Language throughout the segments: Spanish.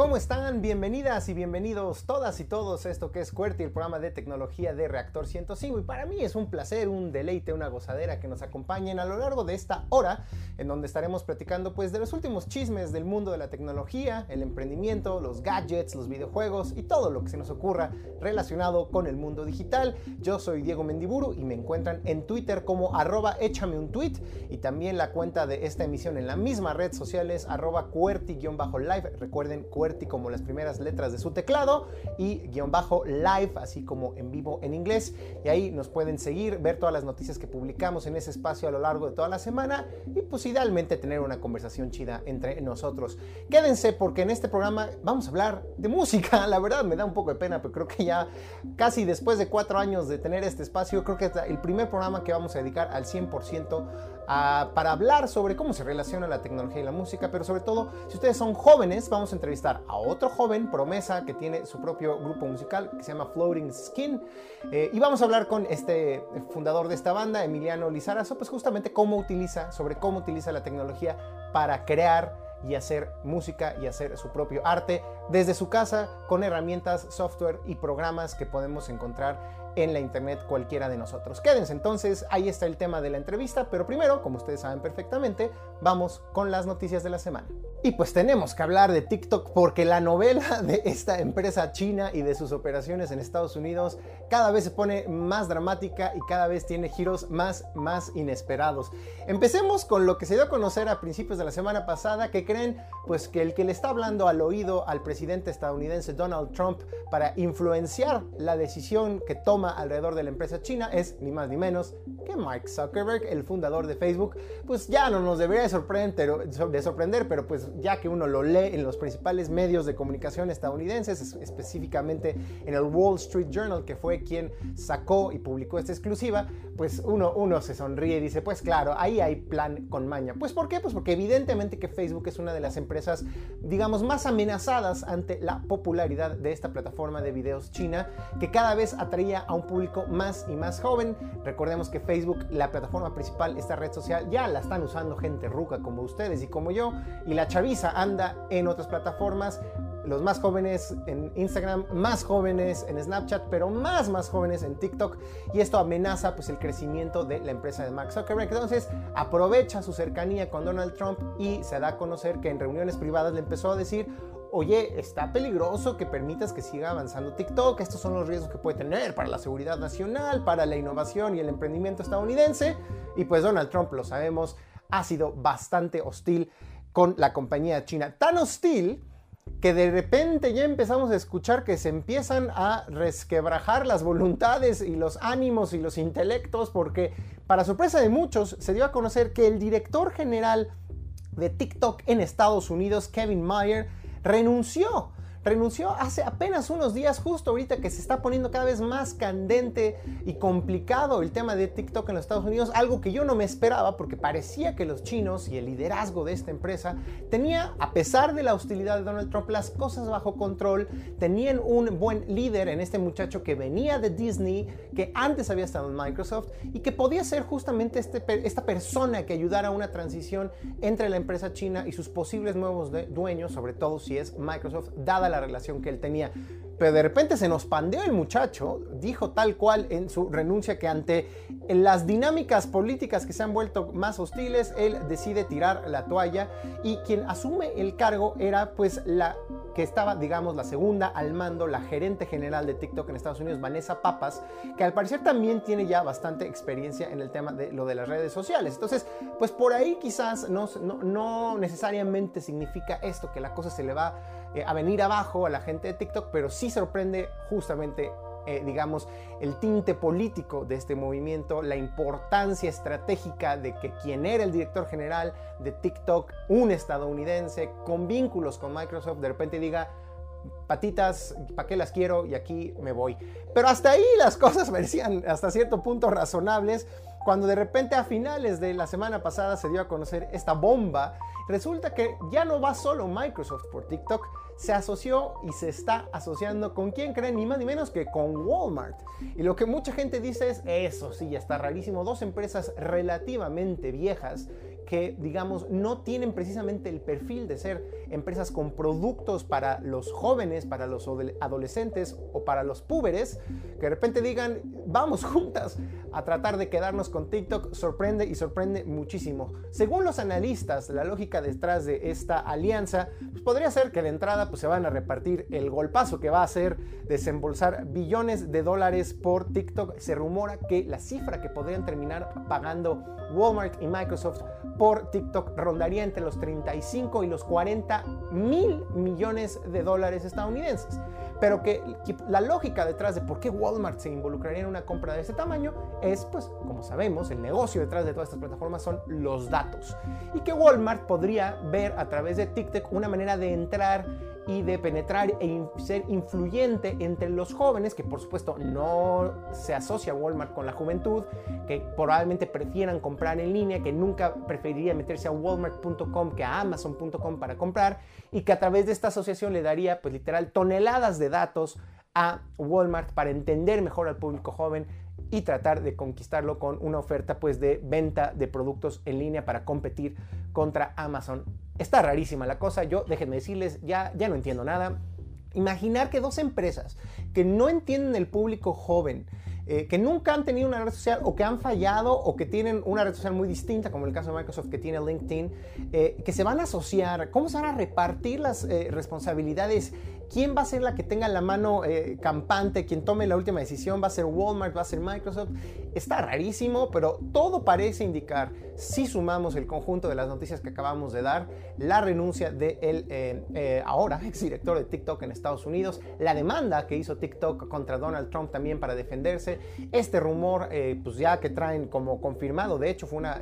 ¿Cómo están? Bienvenidas y bienvenidos todas y todos a esto que es QWERTY, el programa de tecnología de Reactor 105. Y para mí es un placer, un deleite, una gozadera que nos acompañen a lo largo de esta hora en donde estaremos platicando pues de los últimos chismes del mundo de la tecnología, el emprendimiento, los gadgets, los videojuegos y todo lo que se nos ocurra relacionado con el mundo digital. Yo soy Diego Mendiburu y me encuentran en Twitter como arroba échame un tweet y también la cuenta de esta emisión en la misma red social es arroba QWERTY-live. Recuerden QWERTY como las primeras letras de su teclado y guion bajo live, así como en vivo en inglés. Y ahí nos pueden seguir, ver todas las noticias que publicamos en ese espacio a lo largo de toda la semana y pues idealmente tener una conversación chida entre nosotros. Quédense porque en este programa vamos a hablar de música. La verdad me da un poco de pena, pero creo que ya casi después de cuatro años de tener este espacio, creo que es el primer programa que vamos a dedicar al 100% para hablar sobre cómo se relaciona la tecnología y la música, pero sobre todo, si ustedes son jóvenes, vamos a entrevistar a otro joven promesa que tiene su propio grupo musical que se llama Floating Skin. Eh, y vamos a hablar con este fundador de esta banda, Emiliano Lizarazo, pues justamente cómo utiliza, sobre cómo utiliza la tecnología para crear y hacer música y hacer su propio arte desde su casa con herramientas, software y programas que podemos encontrar en la internet cualquiera de nosotros. Quédense entonces, ahí está el tema de la entrevista, pero primero, como ustedes saben perfectamente, vamos con las noticias de la semana. Y pues tenemos que hablar de TikTok porque la novela de esta empresa china y de sus operaciones en Estados Unidos cada vez se pone más dramática y cada vez tiene giros más, más inesperados. Empecemos con lo que se dio a conocer a principios de la semana pasada, que creen pues que el que le está hablando al oído al presidente estadounidense Donald Trump para influenciar la decisión que toma alrededor de la empresa china es ni más ni menos que Mike Zuckerberg, el fundador de Facebook. Pues ya no nos debería de sorprender, de sorprender pero pues ya que uno lo lee en los principales medios de comunicación estadounidenses, específicamente en el Wall Street Journal, que fue quien sacó y publicó esta exclusiva, pues uno, uno se sonríe y dice, pues claro, ahí hay plan con maña. Pues ¿por qué? Pues porque evidentemente que Facebook es una de las empresas, digamos, más amenazadas ante la popularidad de esta plataforma de videos china, que cada vez atraía a un público más y más joven. Recordemos que Facebook, la plataforma principal, esta red social, ya la están usando gente ruca como ustedes y como yo, y la chaviza anda en otras plataformas, los más jóvenes en Instagram, más jóvenes en Snapchat, pero más más jóvenes en TikTok y esto amenaza pues el crecimiento de la empresa de Mark Zuckerberg. Entonces aprovecha su cercanía con Donald Trump y se da a conocer que en reuniones privadas le empezó a decir, oye, está peligroso que permitas que siga avanzando TikTok, estos son los riesgos que puede tener para la seguridad nacional, para la innovación y el emprendimiento estadounidense y pues Donald Trump, lo sabemos, ha sido bastante hostil con la compañía china. Tan hostil que de repente ya empezamos a escuchar que se empiezan a resquebrajar las voluntades y los ánimos y los intelectos, porque para sorpresa de muchos se dio a conocer que el director general de TikTok en Estados Unidos, Kevin Mayer, renunció renunció hace apenas unos días, justo ahorita que se está poniendo cada vez más candente y complicado el tema de TikTok en los Estados Unidos, algo que yo no me esperaba porque parecía que los chinos y el liderazgo de esta empresa tenía, a pesar de la hostilidad de Donald Trump, las cosas bajo control, tenían un buen líder en este muchacho que venía de Disney, que antes había estado en Microsoft y que podía ser justamente este, esta persona que ayudara a una transición entre la empresa china y sus posibles nuevos dueños, sobre todo si es Microsoft, dada la relación que él tenía. Pero de repente se nos pandeó el muchacho, dijo tal cual en su renuncia que ante las dinámicas políticas que se han vuelto más hostiles, él decide tirar la toalla y quien asume el cargo era pues la que estaba, digamos, la segunda al mando, la gerente general de TikTok en Estados Unidos, Vanessa Papas, que al parecer también tiene ya bastante experiencia en el tema de lo de las redes sociales. Entonces, pues por ahí quizás no, no, necesariamente significa esto, que la cosa se le va eh, a venir abajo a la gente de TikTok, pero sí sorprende justamente eh, digamos, el tinte político de este movimiento, la importancia estratégica de que quien era el director general de TikTok, un estadounidense con vínculos con Microsoft, de repente diga, patitas, ¿para qué las quiero? Y aquí me voy. Pero hasta ahí las cosas parecían hasta cierto punto razonables, cuando de repente a finales de la semana pasada se dio a conocer esta bomba, resulta que ya no va solo Microsoft por TikTok, se asoció y se está asociando con quién creen, ni más ni menos que con Walmart. Y lo que mucha gente dice es, eso sí, ya está rarísimo, dos empresas relativamente viejas que, digamos, no tienen precisamente el perfil de ser empresas con productos para los jóvenes, para los adolescentes o para los púberes, que de repente digan, vamos juntas a tratar de quedarnos con TikTok, sorprende y sorprende muchísimo. Según los analistas, la lógica detrás de esta alianza pues podría ser que de entrada pues, se van a repartir el golpazo que va a ser desembolsar billones de dólares por TikTok. Se rumora que la cifra que podrían terminar pagando Walmart y Microsoft por TikTok rondaría entre los 35 y los 40 mil millones de dólares estadounidenses. Pero que, la lógica detrás de por qué Walmart se involucraría en una compra de ese tamaño es, pues, como sabemos, el negocio detrás de todas estas plataformas son los datos. Y que Walmart podría ver a través de TikTok una manera de entrar y de penetrar e ser influyente entre los jóvenes, que por supuesto no se asocia Walmart con la juventud, que probablemente prefieran comprar en línea, que nunca preferiría meterse a walmart.com que a amazon.com para comprar, y que a través de esta asociación le daría pues literal toneladas de datos a Walmart para entender mejor al público joven y tratar de conquistarlo con una oferta pues de venta de productos en línea para competir contra Amazon. Está rarísima la cosa, yo déjenme decirles, ya, ya no entiendo nada. Imaginar que dos empresas que no entienden el público joven, eh, que nunca han tenido una red social o que han fallado o que tienen una red social muy distinta, como el caso de Microsoft que tiene LinkedIn, eh, que se van a asociar, cómo se van a repartir las eh, responsabilidades ¿Quién va a ser la que tenga la mano eh, campante? ¿Quién tome la última decisión? ¿Va a ser Walmart? ¿Va a ser Microsoft? Está rarísimo, pero todo parece indicar, si sumamos el conjunto de las noticias que acabamos de dar, la renuncia de el eh, eh, ahora exdirector de TikTok en Estados Unidos, la demanda que hizo TikTok contra Donald Trump también para defenderse, este rumor, pues ya que traen como confirmado, de hecho fue una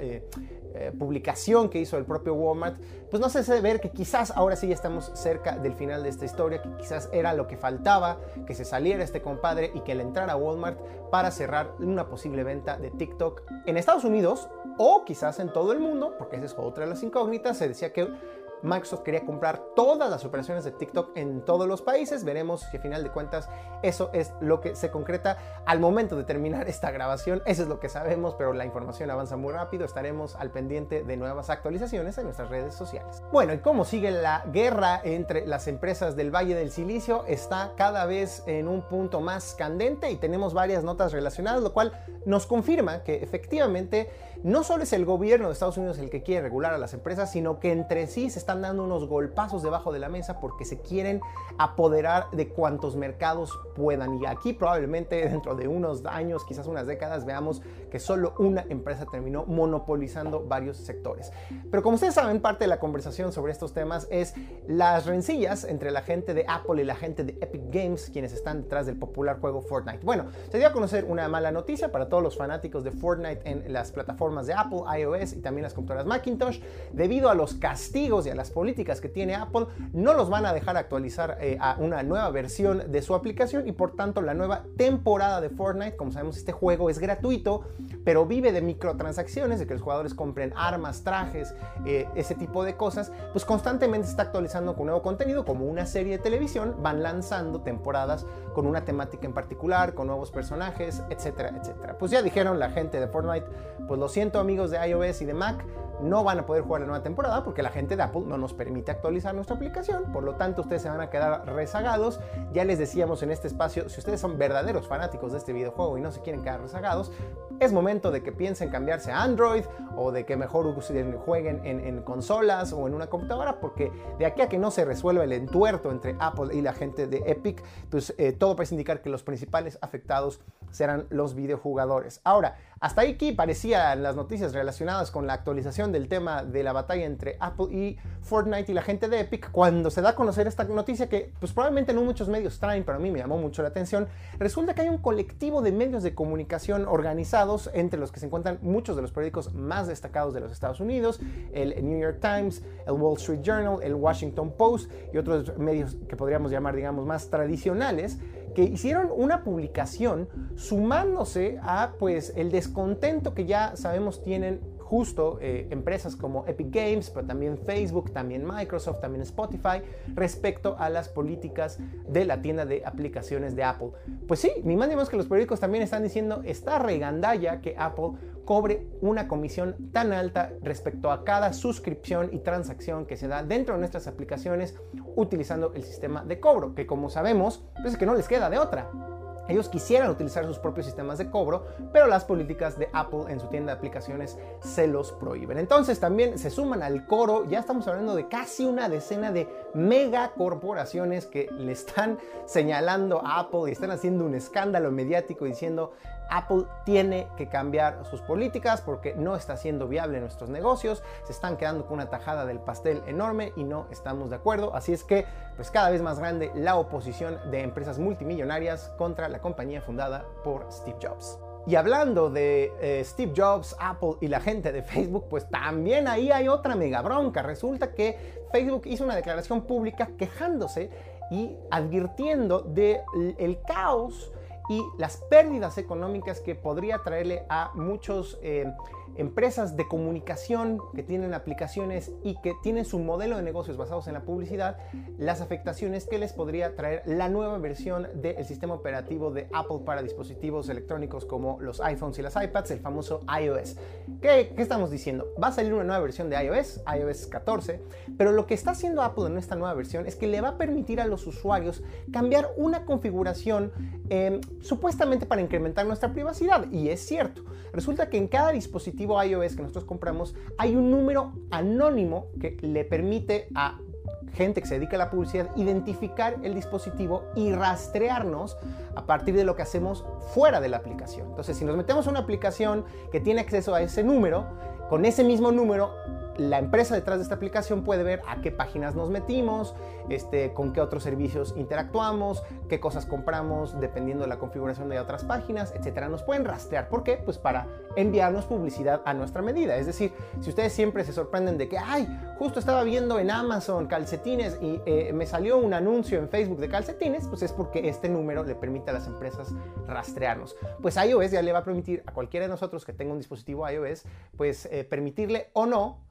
eh, publicación que hizo el propio Walmart, pues no se hace ver que quizás ahora sí ya estamos cerca del final de esta historia, que quizás era lo que faltaba, que se saliera este compadre y que le entrara Walmart para cerrar una posible venta de TikTok en Estados Unidos o quizás en todo el mundo, porque esa es otra de las incógnitas. Se decía que Microsoft quería comprar todas las operaciones de TikTok en todos los países. Veremos si a final de cuentas eso es lo que se concreta al momento de terminar esta grabación. Eso es lo que sabemos, pero la información avanza muy rápido. Estaremos al pendiente de nuevas actualizaciones en nuestras redes sociales. Bueno, y cómo sigue la guerra entre las empresas del Valle del Silicio está cada vez en un punto más candente y tenemos varias notas relacionadas, lo cual nos confirma que efectivamente no solo es el gobierno de Estados Unidos el que quiere regular a las empresas, sino que entre sí se están dando unos golpazos debajo de la mesa porque se quieren apoderar de cuantos mercados puedan. Y aquí probablemente dentro de unos años, quizás unas décadas, veamos que solo una empresa terminó monopolizando varios sectores. Pero como ustedes saben, parte de la conversación sobre estos temas es las rencillas entre la gente de Apple y la gente de Epic Games, quienes están detrás del popular juego Fortnite. Bueno, se dio a conocer una mala noticia para todos los fanáticos de Fortnite en las plataformas de Apple, iOS y también las computadoras Macintosh. Debido a los castigos y a las políticas que tiene Apple, no los van a dejar actualizar eh, a una nueva versión de su aplicación y por tanto la nueva temporada de Fortnite, como sabemos este juego es gratuito, pero vive de microtransacciones, de que los jugadores compren armas, trajes, eh, ese tipo de cosas, pues constantemente se está actualizando con nuevo contenido, como una serie de televisión, van lanzando temporadas con una temática en particular, con nuevos personajes, etcétera, etcétera. Pues ya dijeron la gente de Fortnite, pues lo siento amigos de iOS y de Mac, no van a poder jugar la nueva temporada porque la gente de Apple no nos permite actualizar nuestra aplicación, por lo tanto ustedes se van a quedar rezagados. Ya les decíamos en este espacio, si ustedes son verdaderos fanáticos de este videojuego y no se quieren quedar rezagados, es momento de que piensen cambiarse a Android o de que mejor jueguen en, consolas o en una computadora, porque de aquí a que no se resuelva el entuerto entre Apple y la gente de Epic, pues eh, todo parece indicar que los principales afectados serán los videojugadores. Ahora, hasta aquí parecían las noticias relacionadas con la actualización del tema de la batalla entre Apple y Fortnite y la gente de Epic. Cuando se da a conocer esta noticia que pues probablemente no muchos medios traen, pero a mí me llamó mucho la atención, resulta que hay un colectivo de medios de comunicación organizados entre los que se encuentran muchos de los periódicos más destacados de los Estados Unidos, el New York Times, el Wall Street Journal, el Washington Post y otros medios que podríamos llamar digamos más tradicionales que hicieron una publicación sumándose a pues el descontento que ya sabemos tienen justo eh, empresas como Epic Games, pero también Facebook, también Microsoft, también Spotify, respecto a las políticas de la tienda de aplicaciones de Apple. Pues sí, ni más ni menos que los periódicos también están diciendo, está regandalla que Apple cobre una comisión tan alta respecto a cada suscripción y transacción que se da dentro de nuestras aplicaciones utilizando el sistema de cobro, que como sabemos, pues es que no les queda de otra. Ellos quisieran utilizar sus propios sistemas de cobro, pero las políticas de Apple en su tienda de aplicaciones se los prohíben. Entonces también se suman al coro, ya estamos hablando de casi una decena de megacorporaciones que le están señalando a Apple y están haciendo un escándalo mediático diciendo Apple tiene que cambiar sus políticas porque no está siendo viable nuestros negocios, se están quedando con una tajada del pastel enorme y no estamos de acuerdo. Así es que, pues cada vez más grande la oposición de empresas multimillonarias contra la compañía fundada por Steve Jobs. Y hablando de eh, Steve Jobs, Apple y la gente de Facebook, pues también ahí hay otra mega bronca. Resulta que Facebook hizo una declaración pública quejándose y advirtiendo del el caos y las pérdidas económicas que podría traerle a muchos eh, empresas de comunicación que tienen aplicaciones y que tienen su modelo de negocios basados en la publicidad, las afectaciones que les podría traer la nueva versión del sistema operativo de Apple para dispositivos electrónicos como los iPhones y las iPads, el famoso iOS. ¿Qué, ¿Qué, estamos diciendo? Va a salir una nueva versión de iOS, iOS 14, pero lo que está haciendo Apple en esta nueva versión es que le va a permitir a los usuarios cambiar una configuración eh, supuestamente para incrementar nuestra privacidad. Y es cierto, resulta que en cada dispositivo iOS que nosotros compramos, hay un número anónimo que le permite a gente que se dedica a la publicidad identificar el dispositivo y rastrearnos a partir de lo que hacemos fuera de la aplicación. Entonces, si nos metemos a una aplicación que tiene acceso a ese número, con ese mismo número la empresa detrás de esta aplicación puede ver a qué páginas nos metimos, este, con qué otros servicios interactuamos, qué cosas compramos dependiendo de la configuración de otras páginas, etcétera. Nos pueden rastrear. ¿Por qué? Pues para enviarnos publicidad a nuestra medida. Es decir, si ustedes siempre se sorprenden de que, ay, justo estaba viendo en Amazon calcetines y eh, me salió un anuncio en Facebook de calcetines, pues es porque este número le permite a las empresas rastrearnos. Pues iOS ya le va a permitir a cualquiera de nosotros que tenga un dispositivo iOS, pues eh, permitirle o no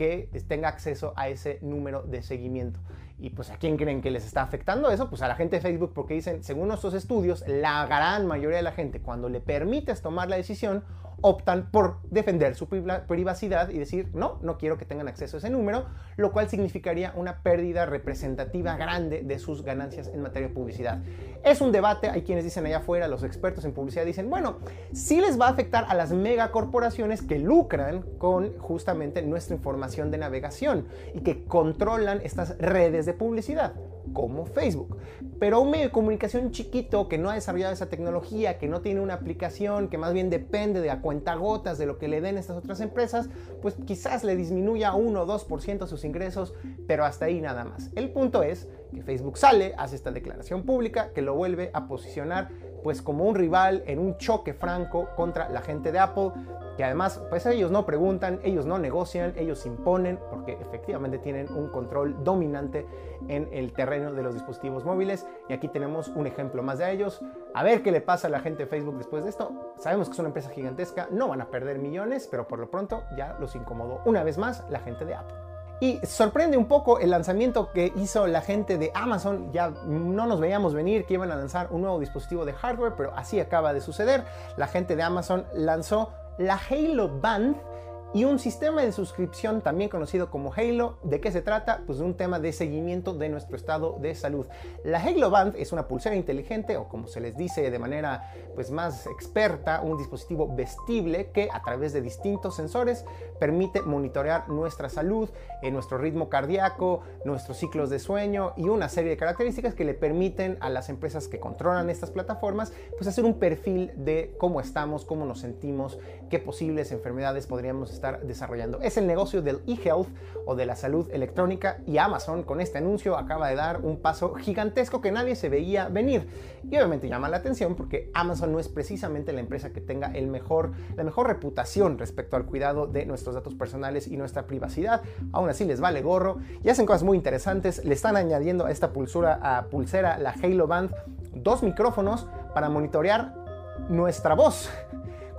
que tenga acceso a ese número de seguimiento. ¿Y pues a quién creen que les está afectando eso? Pues a la gente de Facebook porque dicen, según nuestros estudios, la gran mayoría de la gente cuando le permites tomar la decisión optan por defender su privacidad y decir, no, no quiero que tengan acceso a ese número, lo cual significaría una pérdida representativa grande de sus ganancias en materia de publicidad. Es un debate, hay quienes dicen allá afuera, los expertos en publicidad dicen, bueno, sí les va a afectar a las megacorporaciones que lucran con justamente nuestra información de navegación y que controlan estas redes de publicidad como Facebook. Pero un medio de comunicación chiquito que no ha desarrollado esa tecnología, que no tiene una aplicación, que más bien depende de a cuentagotas de lo que le den estas otras empresas, pues quizás le disminuya 1 o 2% sus ingresos, pero hasta ahí nada más. El punto es que Facebook sale, hace esta declaración pública que lo vuelve a posicionar pues como un rival en un choque franco contra la gente de Apple, que además pues ellos no preguntan, ellos no negocian, ellos imponen, porque efectivamente tienen un control dominante en el terreno de los dispositivos móviles. Y aquí tenemos un ejemplo más de ellos. A ver qué le pasa a la gente de Facebook después de esto. Sabemos que es una empresa gigantesca, no van a perder millones, pero por lo pronto ya los incomodó una vez más la gente de Apple. Y sorprende un poco el lanzamiento que hizo la gente de Amazon. Ya no nos veíamos venir que iban a lanzar un nuevo dispositivo de hardware, pero así acaba de suceder. La gente de Amazon lanzó la Halo Band y un sistema de suscripción también conocido como Halo. ¿De qué se trata? Pues de un tema de seguimiento de nuestro estado de salud. La Halo Band es una pulsera inteligente o como se les dice de manera pues más experta, un dispositivo vestible que a través de distintos sensores permite monitorear nuestra salud, eh, nuestro ritmo cardíaco, nuestros ciclos de sueño y una serie de características que le permiten a las empresas que controlan estas plataformas pues hacer un perfil de cómo estamos, cómo nos sentimos, qué posibles enfermedades podríamos estar desarrollando. Es el negocio del e-health o de la salud electrónica y Amazon con este anuncio acaba de dar un paso gigantesco que nadie se veía venir. Y obviamente llama la atención porque Amazon no es precisamente la empresa que tenga el mejor, la mejor reputación respecto al cuidado de nuestros datos personales y nuestra privacidad. Aún así les vale gorro y hacen cosas muy interesantes. Le están añadiendo a esta pulsura, a pulsera, la Halo Band, dos micrófonos para monitorear nuestra voz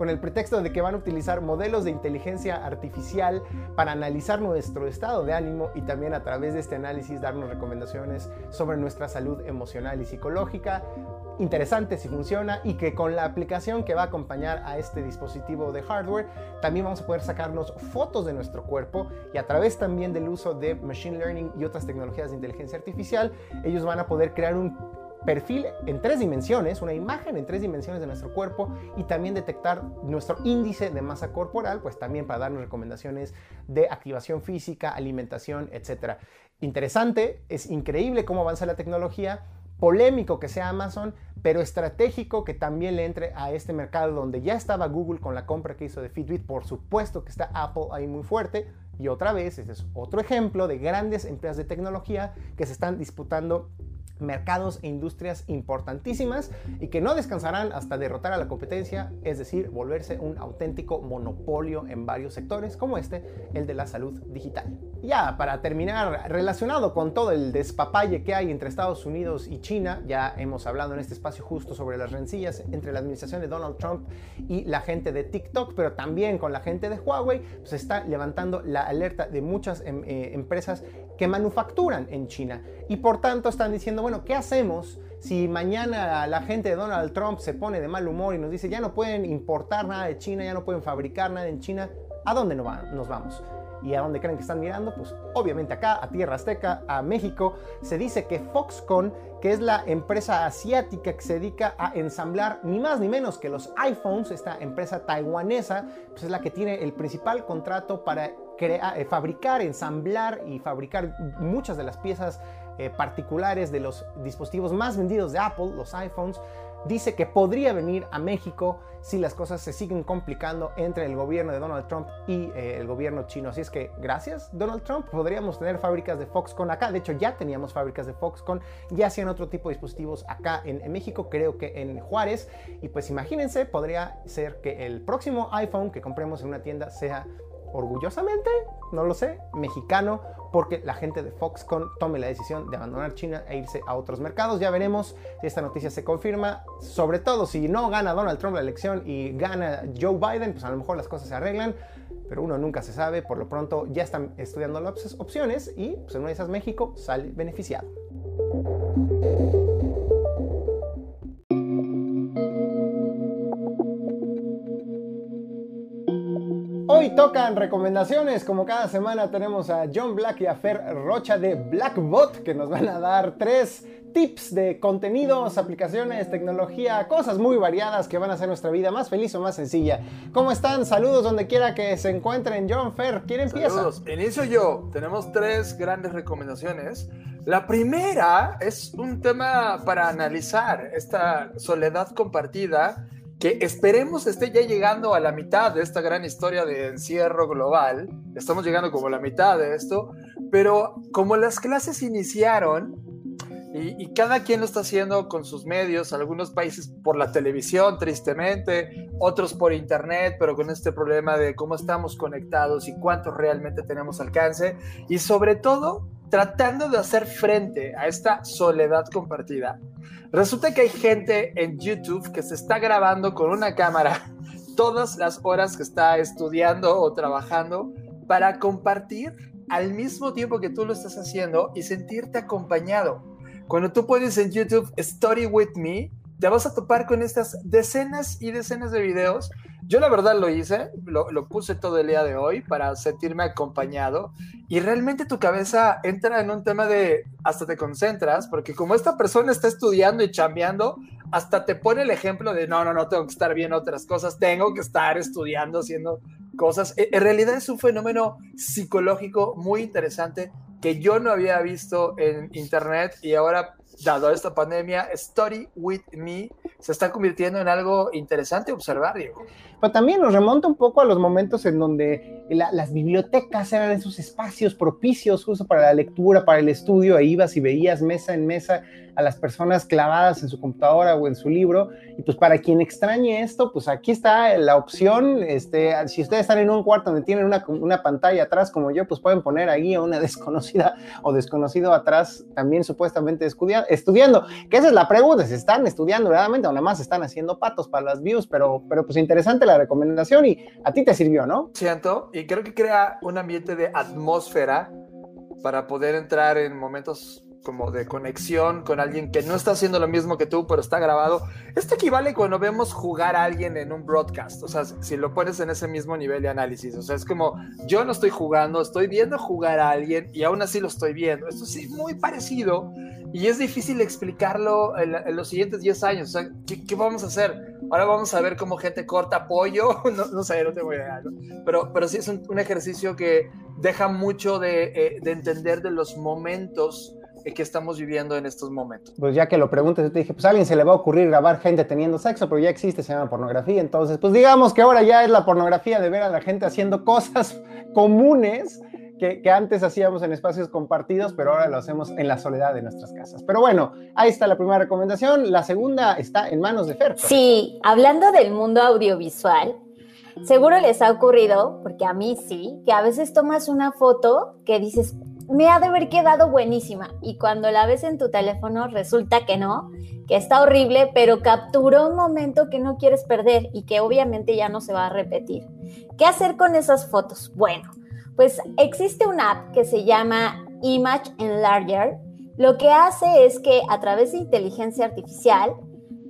con el pretexto de que van a utilizar modelos de inteligencia artificial para analizar nuestro estado de ánimo y también a través de este análisis darnos recomendaciones sobre nuestra salud emocional y psicológica. interesante si funciona y que con la aplicación que va a acompañar a este dispositivo de hardware también vamos a poder sacarnos fotos de nuestro cuerpo y a través también del uso de machine learning y otras tecnologías de inteligencia artificial ellos van a poder crear un perfil en tres dimensiones, una imagen en tres dimensiones de nuestro cuerpo y también detectar nuestro índice de masa corporal, pues también para darnos recomendaciones de activación física, alimentación, etc. Interesante, es increíble cómo avanza la tecnología, polémico que sea Amazon, pero estratégico que también le entre a este mercado donde ya estaba Google con la compra que hizo de Fitbit, por supuesto que está Apple ahí muy fuerte, y otra vez, este es otro ejemplo de grandes empresas de tecnología que se están disputando mercados e industrias importantísimas y que no descansarán hasta derrotar a la competencia, es decir, volverse un auténtico monopolio en varios sectores como este, el de la salud digital. Ya, para terminar, relacionado con todo el despapalle que hay entre Estados Unidos y China, ya hemos hablado en este espacio justo sobre las rencillas entre la administración de Donald Trump y la gente de TikTok, pero también con la gente de Huawei, se está levantando la alerta de muchas em, eh, empresas que manufacturan en China y por tanto están diciendo, bueno, ¿qué hacemos? si mañana la gente de Donald Trump se pone de mal humor y nos dice ya no pueden importar nada de China, ya no pueden fabricar nada en China, ¿a dónde nos vamos? ¿Y a dónde creen que están mirando? Pues obviamente acá, a Tierra Azteca, a México. Se dice que Foxconn, que es la empresa asiática que se dedica a ensamblar ni más ni menos que los iPhones, esta empresa taiwanesa, pues es la que tiene el principal contrato para eh, fabricar, ensamblar y fabricar muchas de las piezas eh, particulares de los dispositivos más vendidos de Apple, los iPhones dice que podría venir a México si las cosas se siguen complicando entre el gobierno de Donald Trump y eh, el gobierno chino. Así es que gracias Donald Trump podríamos tener fábricas de Foxconn acá. De hecho ya teníamos fábricas de Foxconn, ya hacían otro tipo de dispositivos acá en México, creo que en Juárez. Y pues imagínense, podría ser que el próximo iPhone que compremos en una tienda sea orgullosamente, no lo sé, mexicano, porque la gente de Foxconn tome la decisión de abandonar China e irse a otros mercados. Ya veremos si esta noticia se confirma, sobre todo si no gana Donald Trump la elección y gana Joe Biden, pues a lo mejor las cosas se arreglan, pero uno nunca se sabe, por lo pronto ya están estudiando las opciones y pues en una de esas México sale beneficiado. Hoy tocan recomendaciones, como cada semana tenemos a John Black y a Fer Rocha de Blackbot que nos van a dar tres tips de contenidos, aplicaciones, tecnología, cosas muy variadas que van a hacer nuestra vida más feliz o más sencilla. ¿Cómo están? Saludos donde quiera que se encuentren. John Fer, ¿quién empieza? Saludos. Inicio yo. Tenemos tres grandes recomendaciones. La primera es un tema para analizar esta soledad compartida que esperemos esté ya llegando a la mitad de esta gran historia de encierro global. Estamos llegando como a la mitad de esto, pero como las clases iniciaron y, cada quien lo está haciendo con sus medios, algunos países por la televisión, tristemente, otros por internet, pero con este problema de cómo estamos conectados y cuánto realmente tenemos alcance, y sobre todo tratando de hacer frente a esta soledad compartida. Resulta que hay gente en YouTube que se está grabando con una cámara todas las horas que está estudiando o trabajando para compartir al mismo tiempo que tú lo estás haciendo y sentirte acompañado. Cuando tú pones en YouTube Story with Me, te vas a topar con estas decenas y decenas de videos yo la verdad lo hice, lo, puse todo el día de hoy para sentirme acompañado y realmente tu cabeza entra en un tema de hasta te concentras, porque como esta persona está estudiando y chambeando, hasta te pone el ejemplo de no, no, no, tengo que estar viendo otras cosas, tengo que estar estudiando, haciendo cosas. E, en realidad es un fenómeno psicológico muy interesante que yo no había visto en internet y ahora dado esta pandemia, Story with Me se está convirtiendo en algo interesante observar, Diego. Pero también nos remonta un poco a los momentos en donde las bibliotecas eran esos espacios propicios justo para la lectura, para el estudio, e ibas y veías mesa en mesa a las personas clavadas en su computadora o en su libro. Y pues para quien extrañe esto, pues aquí está la opción. Este, si ustedes están en un cuarto donde tienen una, una pantalla atrás como yo, pues pueden poner ahí a una desconocida o desconocido atrás también supuestamente estudiando. Que esa es la pregunta, si están estudiando realmente o nada más están haciendo patos para las views, pero, pero pues interesante la recomendación y a ti te sirvió, ¿no? Siento, y creo que crea un ambiente de atmósfera para poder entrar en momentos como de conexión con alguien que no está haciendo lo mismo que tú, pero está grabado. Esto equivale cuando vemos jugar a alguien en un broadcast, o sea, si lo pones en ese mismo nivel de análisis, o sea, es como yo no estoy jugando, estoy viendo jugar a alguien y aún así lo estoy viendo. Esto sí, muy parecido y es difícil explicarlo en, los siguientes 10 años. O sea, ¿qué, vamos a hacer? Ahora vamos a ver cómo gente corta pollo, no, no sé, no tengo idea, Pero, pero sí es un, ejercicio que deja mucho de, eh, de entender de los momentos que estamos viviendo en estos momentos. Pues ya que lo preguntas, yo te dije, pues a alguien se le va a ocurrir grabar gente teniendo sexo, pero ya existe, se llama pornografía. Entonces, pues digamos que ahora ya es la pornografía de ver a la gente haciendo cosas comunes que, antes hacíamos en espacios compartidos, pero ahora lo hacemos en la soledad de nuestras casas. Pero bueno, ahí está la primera recomendación. La segunda está en manos de Fer. Sí, hablando del mundo audiovisual, seguro les ha ocurrido, porque a mí sí, que a veces tomas una foto que dices, me ha de haber quedado buenísima. Y cuando la ves en tu teléfono, resulta que no, que está horrible, pero capturó un momento que no quieres perder y que obviamente ya no se va a repetir. ¿Qué hacer con esas fotos? Bueno, pues existe una app que se llama Image Enlarger. Lo que hace es que a través de inteligencia artificial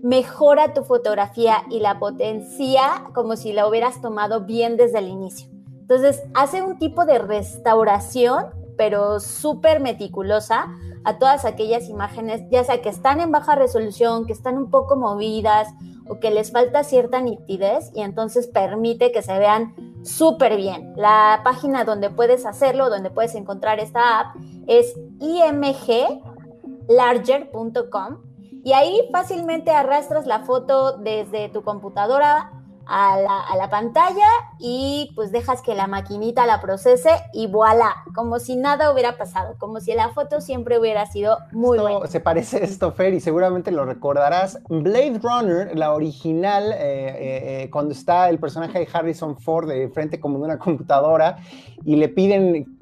mejora tu fotografía y la potencia como si la hubieras tomado bien desde el inicio. Entonces, hace un tipo de restauración, pero súper meticulosa a todas aquellas imágenes, ya sea que están en baja resolución, que están un poco movidas o que les falta cierta nitidez y entonces permite que se vean súper bien. La página donde puedes hacerlo, donde puedes encontrar esta app es imglarger.com y ahí fácilmente arrastras la foto desde tu computadora a la, pantalla y pues dejas que la maquinita la procese y voilà, como si nada hubiera pasado, como si la foto siempre hubiera sido muy buena. Se parece esto, Fer, y seguramente lo recordarás. Blade Runner, la original, eh, eh, eh, cuando está el personaje de Harrison Ford de frente como de una computadora y le piden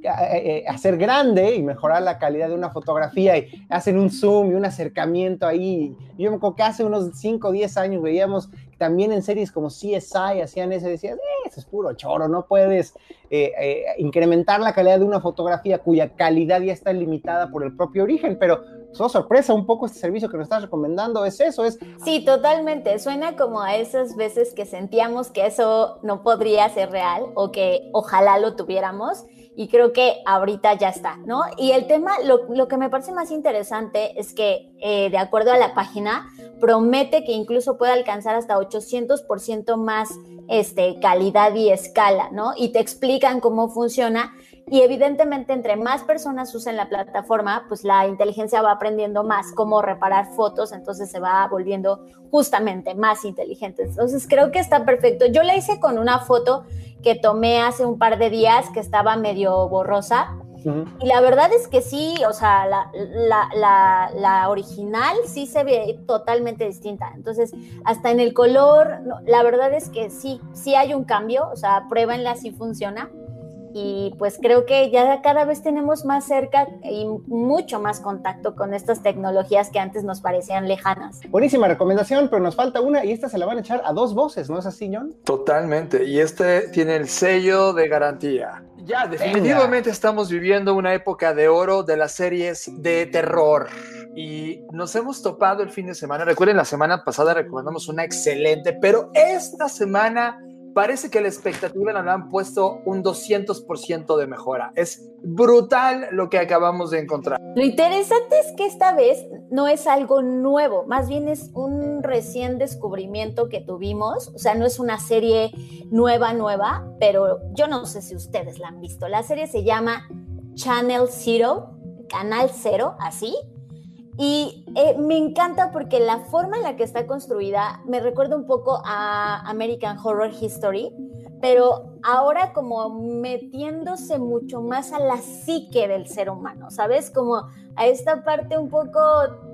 hacer grande y mejorar la calidad de una fotografía y hacen un zoom y un acercamiento ahí. Yo me acuerdo que hace unos 5 o 10 años veíamos también en series como CSI hacían eso, decías, eh, eso es puro choro, no puedes eh, eh, incrementar la calidad de una fotografía cuya calidad ya está limitada por el propio origen, pero so, sorpresa, un poco este servicio que nos estás recomendando es eso, es... Sí, totalmente, suena como a esas veces que sentíamos que eso no podría ser real o que ojalá lo tuviéramos y creo que ahorita ya está, ¿no? Y el tema, lo, que me parece más interesante es que, de acuerdo a la página, promete que incluso puede alcanzar hasta 800% más este, calidad y escala, ¿no? Y te explican cómo funciona. Y evidentemente, entre más personas usen la plataforma, pues la inteligencia va aprendiendo más cómo reparar fotos, entonces se va volviendo justamente más inteligente. Entonces, creo que está perfecto. Yo la hice con una foto que tomé hace un par de días que estaba medio borrosa y la verdad es que sí, o sea, la, original sí se ve totalmente distinta. Entonces, hasta en el color, la verdad es que sí, sí hay un cambio, o sea, pruébenla si funciona. Y pues creo que ya cada vez tenemos más cerca y mucho más contacto con estas tecnologías que antes nos parecían lejanas. Buenísima recomendación, pero nos falta una y esta se la van a echar a dos voces, ¿no es así, John? Totalmente, y este tiene el sello de garantía. Ya, definitivamente estamos viviendo una época de oro de las series de terror. Y nos hemos topado el fin de semana. Recuerden, la semana pasada recomendamos una excelente, pero esta semana parece que la expectativa la han puesto un 200% de mejora. Es brutal lo que acabamos de encontrar. Lo interesante es que esta vez no es algo nuevo, más bien es un recién descubrimiento que tuvimos. O sea, no es una serie nueva, nueva, pero yo no sé si ustedes la han visto. La serie se llama Channel Zero, Canal Cero, así. Y eh, me encanta porque la forma en la que está construida me recuerda un poco a American Horror History, pero ahora como metiéndose mucho más a la psique del ser humano, ¿sabes? Como a esta parte un poco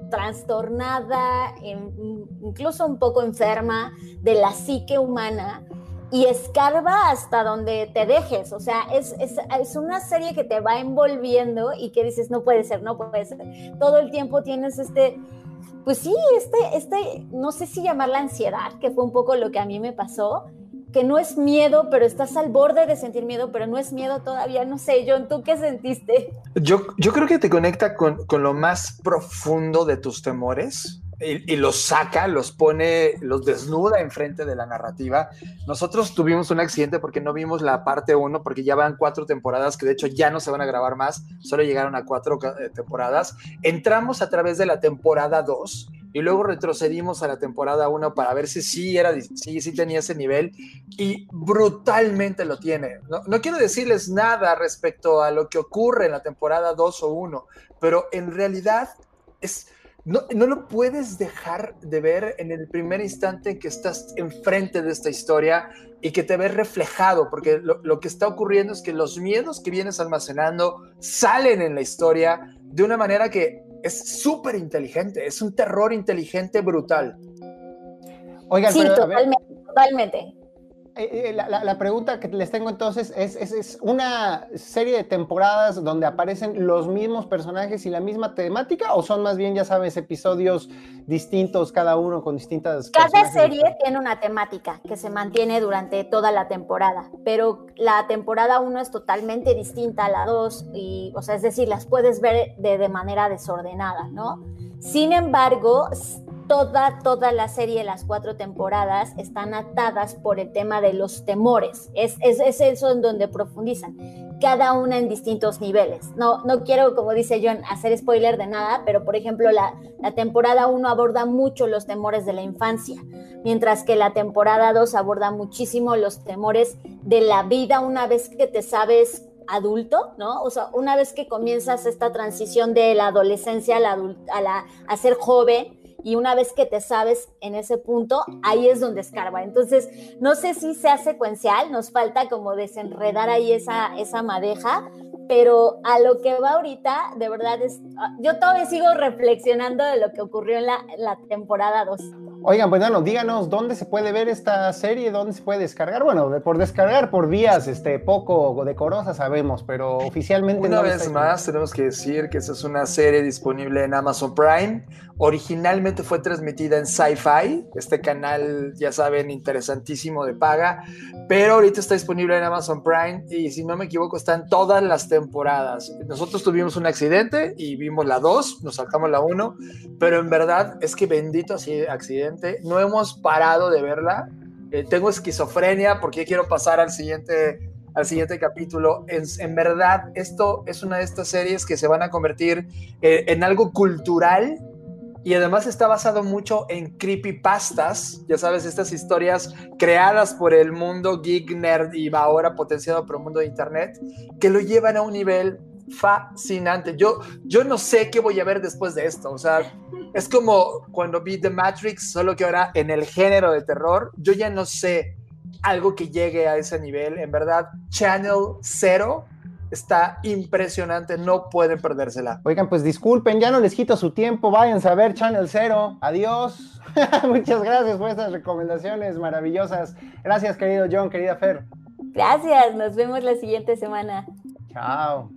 trastornada, incluso un poco enferma de la psique humana y escarba hasta donde te dejes. O sea, es, es, es, una serie que te va envolviendo y que dices, no puede ser, no puede ser. Todo el tiempo tienes este, pues sí, este, este, no sé si llamarla ansiedad, que fue un poco lo que a mí me pasó, que no es miedo, pero estás al borde de sentir miedo, pero no es miedo todavía. No sé, John, ¿tú qué sentiste? Yo, yo creo que te conecta con, con lo más profundo de tus temores. Y, y, los saca, los pone, los desnuda enfrente de la narrativa. Nosotros tuvimos un accidente porque no vimos la parte 1, porque ya van cuatro temporadas, que de hecho ya no se van a grabar más, solo llegaron a cuatro eh, temporadas. Entramos a través de la temporada 2 y luego retrocedimos a la temporada 1 para ver si sí, era, sí, sí tenía ese nivel y brutalmente lo tiene. No, no quiero decirles nada respecto a lo que ocurre en la temporada 2 o 1, pero en realidad es no, no, lo puedes dejar de ver en el primer instante en que estás enfrente de esta historia y que te ves reflejado, porque lo, lo, que está ocurriendo es que los miedos que vienes almacenando salen en la historia de una manera que es súper inteligente, es un terror inteligente brutal. Oigan, sí, pero, totalmente, totalmente. Eh, la, la, la, pregunta que les tengo entonces es, es, es, una serie de temporadas donde aparecen los mismos personajes y la misma temática o son más bien, ya sabes, episodios distintos, cada uno con distintas... Cada serie tiene una temática que se mantiene durante toda la temporada, pero la temporada 1 es totalmente distinta a la 2 y, o sea, es decir, las puedes ver de, de manera desordenada, ¿no? Sin embargo, toda, toda la serie, las cuatro temporadas, están atadas por el tema de los temores. Es, es, es, eso en donde profundizan, cada una en distintos niveles. No, no quiero, como dice John, hacer spoiler de nada, pero por ejemplo, la, la temporada 1 aborda mucho los temores de la infancia, mientras que la temporada 2 aborda muchísimo los temores de la vida una vez que te sabes adulto, ¿no? O sea, una vez que comienzas esta transición de la adolescencia a, la, a, la, a ser joven, y una vez que te sabes en ese punto, ahí es donde escarba. Entonces, no sé si sea secuencial, nos falta como desenredar ahí esa, esa madeja, pero a lo que va ahorita, de verdad, es, yo todavía sigo reflexionando de lo que ocurrió en la, la temporada 2. Oigan, pues bueno, díganos dónde se puede ver esta serie, dónde se puede descargar. Bueno, por descargar por vías este, poco decorosas sabemos, pero oficialmente... Una no vez más tenemos que decir que esta es una serie disponible en Amazon Prime. Originalmente fue transmitida en Sci-Fi, este canal, ya saben, interesantísimo de paga, pero ahorita está disponible en Amazon Prime y si no me equivoco están todas las temporadas. Nosotros tuvimos un accidente y vimos la 2, nos sacamos la 1, pero en verdad es que bendito así accidente, no hemos parado de verla. Eh, tengo esquizofrenia porque quiero pasar al siguiente al siguiente capítulo. En, verdad, esto es una de estas series que se van a convertir eh, en algo cultural y además está basado mucho en creepypastas, ya sabes, estas historias creadas por el mundo geek nerd y ahora potenciado por el mundo de internet, que lo llevan a un nivel fascinante. Yo, yo no sé qué voy a ver después de esto, o sea, es como cuando vi The Matrix, solo que ahora en el género de terror, yo ya no sé algo que llegue a ese nivel, en verdad, Channel Zero está impresionante, no pueden perdérsela. Oigan, pues disculpen, ya no les quito su tiempo, váyanse a ver Channel Zero, adiós. Muchas gracias por estas recomendaciones maravillosas. Gracias, querido John, querida Fer. Gracias, nos vemos la siguiente semana. Chao.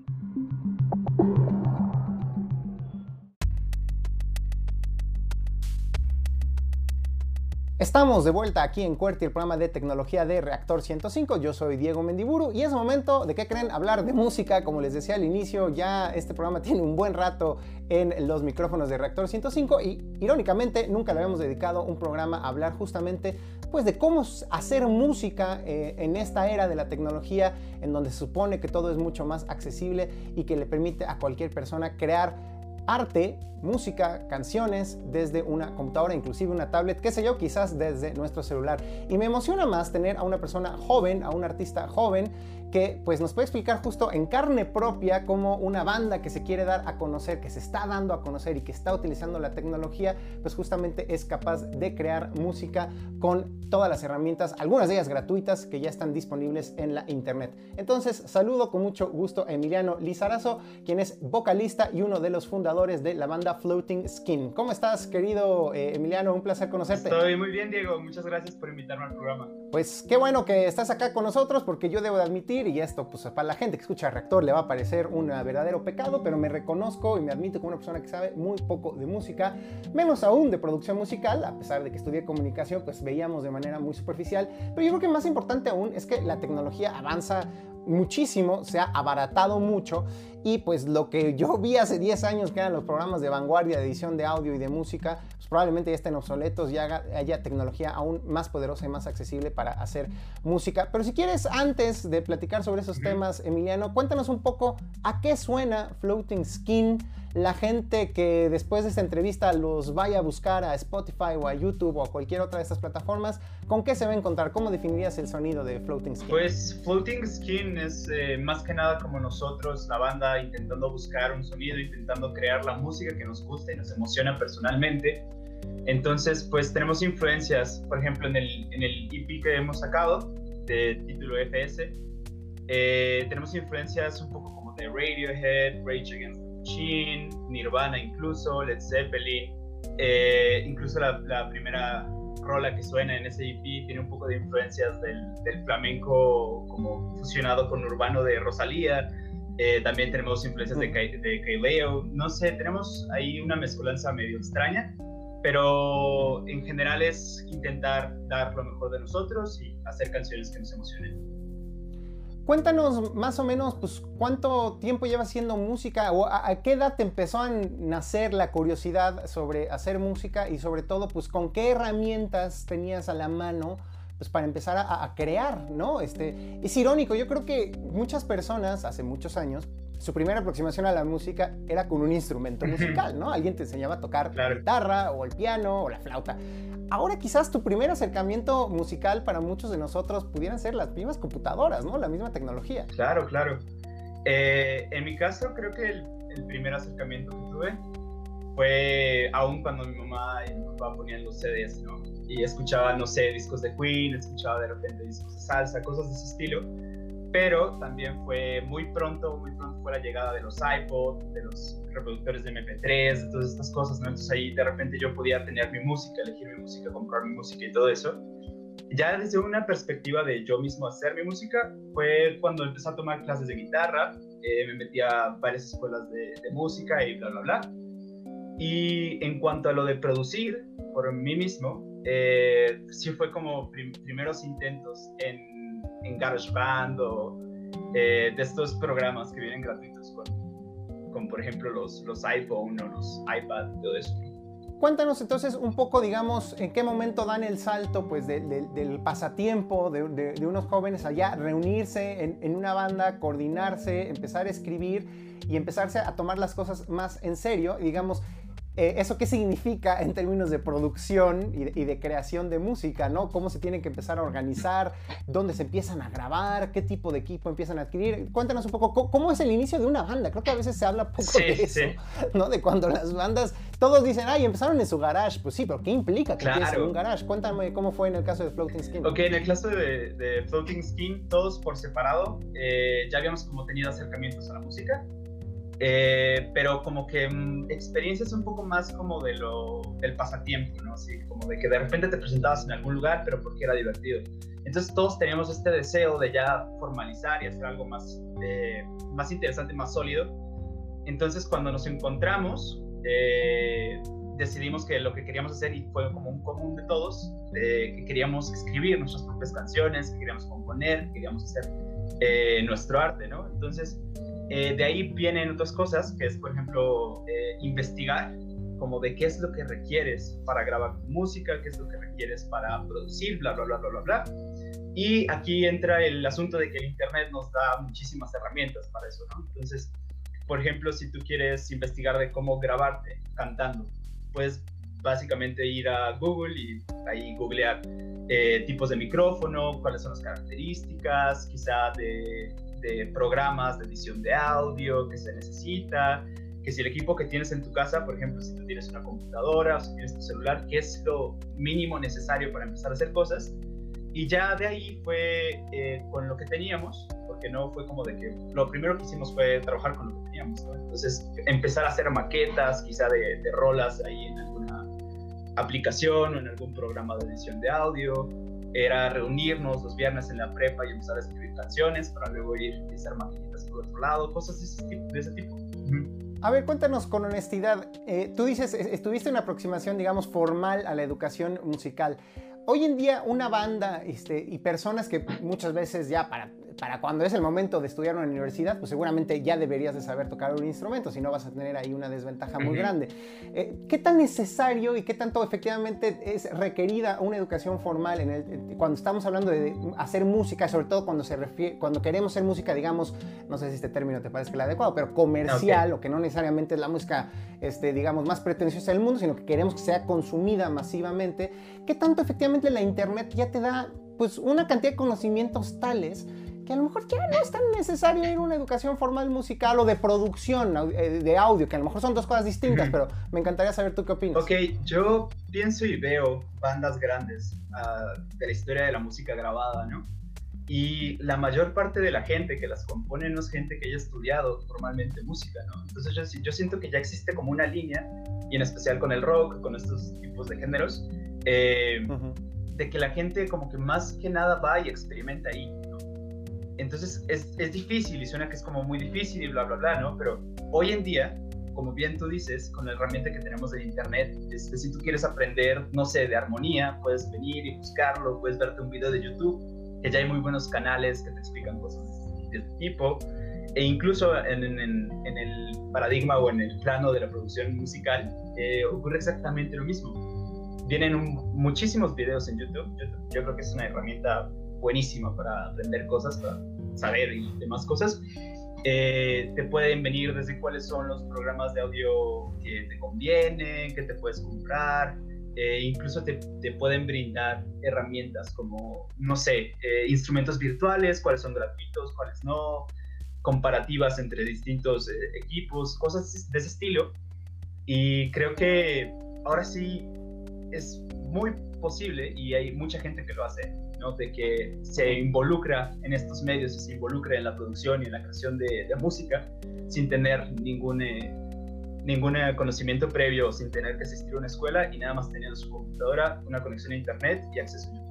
Estamos de vuelta aquí en QWERTY, el programa de tecnología de Reactor 105. Yo soy Diego Mendiburu y es momento de, ¿qué creen? Hablar de música. Como les decía al inicio, ya este programa tiene un buen rato en los micrófonos de Reactor 105 y irónicamente nunca le habíamos dedicado un programa a hablar justamente pues de cómo hacer música eh, en esta era de la tecnología en donde se supone que todo es mucho más accesible y que le permite a cualquier persona crear arte, música, canciones desde una computadora, inclusive una tablet, qué sé yo, quizás desde nuestro celular. Y me emociona más tener a una persona joven, a un artista joven, que pues nos puede explicar justo en carne propia cómo una banda que se quiere dar a conocer, que se está dando a conocer y que está utilizando la tecnología, pues justamente es capaz de crear música con todas las herramientas, algunas de ellas gratuitas que ya están disponibles en la internet. Entonces saludo con mucho gusto a Emiliano Lizarazo, quien es vocalista y uno de los fundadores de la banda Floating Skin. ¿Cómo estás, querido eh, Emiliano? Un placer conocerte. Estoy muy bien, Diego. Muchas gracias por invitarme al programa. Pues qué bueno que estás acá con nosotros porque yo debo de admitir y esto pues para la gente que escucha Reactor le va a parecer un verdadero pecado, pero me reconozco y me admito como una persona que sabe muy poco de música, menos aún de producción musical, a pesar de que estudié comunicación, pues veíamos de manera muy superficial, pero yo creo que más importante aún es que la tecnología avanza muchísimo, se ha abaratado mucho y pues lo que yo vi hace 10 años que eran los programas de vanguardia de edición de audio y de música, pues probablemente ya estén obsoletos, ya haya tecnología aún más poderosa y más accesible para hacer música. Pero si quieres, antes de platicar sobre esos temas, Emiliano, cuéntanos un poco a qué suena Floating Skin la gente que después de esta entrevista los vaya a buscar a Spotify o a YouTube o a cualquier otra de estas plataformas, ¿con qué se va a encontrar? ¿Cómo definirías el sonido de Floating Skin? Pues Floating Skin es eh, más que nada como nosotros, la banda, intentando buscar un sonido, intentando crear la música que nos gusta y nos emociona personalmente. Entonces, pues tenemos influencias, por ejemplo, en el, en el EP que hemos sacado, de título FS, eh, tenemos influencias un poco como de Radiohead, Rage Against Nirvana incluso, Led Zeppelin, eh, incluso la, primera rola que suena en ese EP tiene un poco de influencias del, flamenco como fusionado con urbano de Rosalía. Eh, también tenemos influencias de, de Leo No sé, tenemos ahí una mezcolanza medio extraña, pero en general es intentar dar lo mejor de nosotros y hacer canciones que nos emocionen. Cuéntanos más o menos, pues, cuánto tiempo llevas haciendo música o a, qué edad te empezó a nacer la curiosidad sobre hacer música y sobre todo, pues, con qué herramientas tenías a la mano pues para empezar a, a, crear, ¿no? Este, es irónico, yo creo que muchas personas hace muchos años su primera aproximación a la música era con un instrumento musical, ¿no? Alguien te enseñaba a tocar la guitarra o el piano o la flauta. Ahora quizás tu primer acercamiento musical para muchos de nosotros pudieran ser las mismas computadoras, ¿no? La misma tecnología. Claro, claro. Eh, en mi caso creo que el, primer acercamiento que tuve fue aún cuando mi mamá y mi papá ponían los CDs, ¿no? Y escuchaba, no sé, discos de Queen, escuchaba de repente discos de salsa, cosas de ese estilo pero también fue muy pronto, muy pronto fue la llegada de los iPod, de los reproductores de MP3, de todas estas cosas, ¿no? Entonces ahí de repente yo podía tener mi música, elegir mi música, comprar mi música y todo eso. Ya desde una perspectiva de yo mismo hacer mi música, fue cuando empecé a tomar clases de guitarra, eh, me metí a varias escuelas de, música y bla, bla, bla. Y en cuanto a lo de producir por mí mismo, eh, sí fue como primeros intentos en en GarageBand o eh, de estos programas que vienen gratuitos con, con por ejemplo los, los iPhone o los iPad, todo eso. Cuéntanos entonces un poco, digamos, en qué momento dan el salto pues, del pasatiempo de, de, unos jóvenes allá, reunirse en, en, una banda, coordinarse, empezar a escribir y empezarse a tomar las cosas más en serio. digamos, eh, ¿Eso qué significa en términos de producción y de, creación de música? ¿no? ¿Cómo se tienen que empezar a organizar? ¿Dónde se empiezan a grabar? ¿Qué tipo de equipo empiezan a adquirir? Cuéntanos un poco cómo, es el inicio de una banda. Creo que a veces se habla poco de eso, ¿no? De cuando las bandas, todos dicen, ay, empezaron en su garage. Pues sí, pero ¿qué implica que claro. en un garage? Cuéntame cómo fue en el caso de Floating Skin. Ok, en el caso de, Floating Skin, todos por separado, eh, ya habíamos como tenido acercamientos a la música eh, pero como que mm, experiencias un poco más como de lo, del pasatiempo, ¿no? Así como de que de repente te presentabas en algún lugar, pero porque era divertido. Entonces todos teníamos este deseo de ya formalizar y hacer algo más, eh, más interesante, más sólido. Entonces cuando nos encontramos, eh, decidimos que lo que queríamos hacer, y fue como un común de todos, que queríamos escribir nuestras propias canciones, que queríamos componer, que queríamos hacer nuestro arte, ¿no? Entonces eh, de ahí vienen otras cosas, que es, por ejemplo, eh, investigar como de qué es lo que requieres para grabar música, qué es lo que requieres para producir, bla, bla, bla, bla, bla, bla. Y aquí entra el asunto de que el Internet nos da muchísimas herramientas para eso, ¿no? Entonces, por ejemplo, si tú quieres investigar de cómo grabarte cantando, puedes básicamente ir a Google y ahí googlear eh, tipos de micrófono, cuáles son las características, quizá de de programas de edición de audio que se necesita, que si el equipo que tienes en tu casa, por ejemplo, si tú tienes una computadora o si tienes tu celular, qué es lo mínimo necesario para empezar a hacer cosas. Y ya de ahí fue eh, con lo que teníamos, porque no fue como de que lo primero que hicimos fue trabajar con lo que teníamos. Entonces, empezar a hacer maquetas, quizá de, de rolas ahí en alguna aplicación o en algún programa de edición de audio era reunirnos los viernes en la prepa y empezar a escribir canciones para luego ir y hacer maquinitas por otro lado, cosas de ese tipo. De ese tipo. A ver, cuéntanos con honestidad. Eh, tú dices, estuviste una aproximación, digamos, formal a la educación musical. Hoy en día una banda este, y personas que muchas veces ya para para cuando es el momento de estudiar en la universidad, pues seguramente ya deberías de saber tocar un instrumento, si no vas a tener ahí una desventaja muy grande. Eh, ¿Qué tan necesario y qué tanto efectivamente es requerida una educación formal en el, cuando estamos hablando de hacer música, sobre todo cuando, se refiere, cuando queremos hacer música, digamos, no sé si este término te parece que el adecuado, pero comercial, o que no necesariamente es la música, este, digamos, más pretenciosa del mundo, sino que queremos que sea consumida masivamente, ¿qué tanto efectivamente la Internet ya te da pues una cantidad de conocimientos tales que a lo mejor ya no es tan necesario ir a una educación formal musical o de producción eh, de audio, que a lo mejor son dos cosas distintas, pero me encantaría saber tú qué opinas. Ok, yo pienso y veo bandas grandes ah, de la historia de la música grabada, ¿no? Y la mayor parte de la gente que las compone no es gente que haya estudiado formalmente música, ¿no? Entonces yo, yo siento que ya existe como una línea, y en especial con el rock, con estos tipos de géneros, eh, de que la gente como que más que nada va y experimenta ahí. Entonces es, es, difícil y suena que es como muy difícil y bla, bla, bla, ¿no? Pero hoy en día, como bien tú dices, con la herramienta que tenemos de Internet, si tú quieres aprender, no sé, de armonía, puedes venir y buscarlo, puedes verte un video de YouTube, que ya hay muy buenos canales que te explican cosas de este tipo. E incluso en, en, en el paradigma o en el plano de la producción musical, eh, ocurre exactamente lo mismo. Vienen muchísimos videos en YouTube. YouTube. Yo creo que es una herramienta buenísima para aprender cosas, para saber y demás cosas. Eh, te pueden venir desde cuáles son los programas de audio que te convienen, que te puedes comprar, eh, incluso te, te, pueden brindar herramientas como, no sé, eh, instrumentos virtuales, cuáles son gratuitos, cuáles no, comparativas entre distintos equipos, cosas de ese estilo. Y creo que ahora sí es muy posible y hay mucha gente que lo hace de que se involucra en estos medios y se involucra en la producción y en la creación de, música sin tener ningún, eh, ningún conocimiento previo, sin tener que asistir a una escuela y nada más teniendo su computadora, una conexión a internet y acceso a YouTube.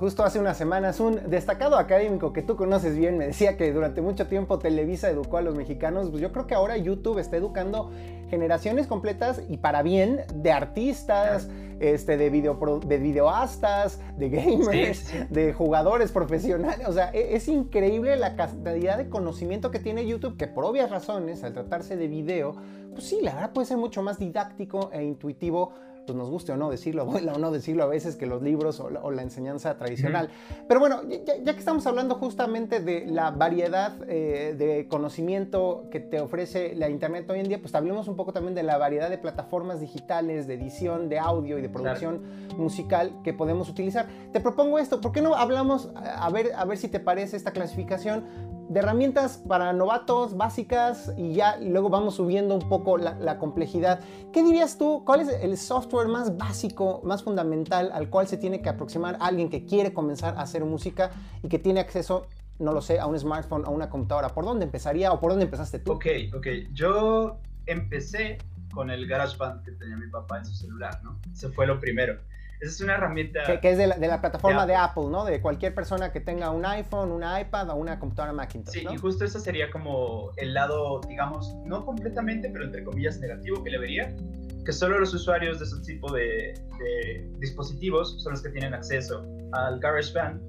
Justo hace unas semanas un destacado académico que tú conoces bien me decía que durante mucho tiempo Televisa educó a los mexicanos, pues yo creo que ahora YouTube está educando generaciones completas y para bien de artistas, este, de, video, de videoastas, de gamers, de jugadores profesionales. O sea, e, es, increíble la cantidad de conocimiento que tiene YouTube, que por obvias razones, al tratarse de video, pues sí, la verdad puede ser mucho más didáctico e intuitivo pues nos guste o no decirlo, o no decirlo a veces que los libros o la, enseñanza tradicional. Pero bueno, ya, que estamos hablando justamente de la variedad eh, de conocimiento que te ofrece la Internet hoy en día, pues hablemos un poco también de la variedad de plataformas digitales, de edición, de audio y de producción musical que podemos utilizar. Te propongo esto, ¿por qué no hablamos, a ver, a ver si te parece esta clasificación? De herramientas para novatos básicas y ya luego vamos subiendo un poco la, complejidad. ¿Qué dirías tú? ¿Cuál es el software más básico, más fundamental al cual se tiene que aproximar alguien que quiere comenzar a hacer música y que tiene acceso, no lo sé, a un smartphone, a una computadora? ¿Por dónde empezaría o por dónde empezaste tú? Ok, ok. Yo empecé con el GarageBand que tenía mi papá en su celular, ¿no? Ese fue lo primero. Esa es una herramienta... Que, es de la, plataforma de Apple. ¿no? De cualquier persona que tenga un iPhone, un iPad o una computadora Macintosh. Sí, y justo ese sería como el lado, digamos, no completamente, pero entre comillas negativo que le vería, que solo los usuarios de ese tipo de, dispositivos son los que tienen acceso al GarageBand.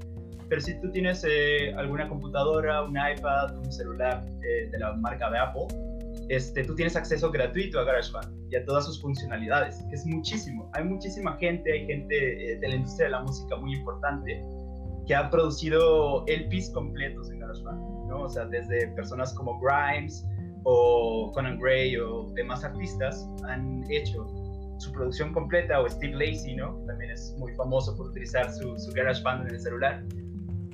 Pero si tú tienes eh, alguna computadora, un iPad, un celular eh, de la marca de Apple, este, tú tienes acceso gratuito a GarageBand y a todas sus funcionalidades, que es muchísimo. Hay muchísima gente, hay gente eh, de la industria de la música muy importante que ha producido LPs completos en GarageBand, ¿no? O sea, desde personas como Grimes o Conan Gray o demás artistas han hecho su producción completa, o Steve Lacy, ¿no? También es muy famoso por utilizar su, su GarageBand en el celular.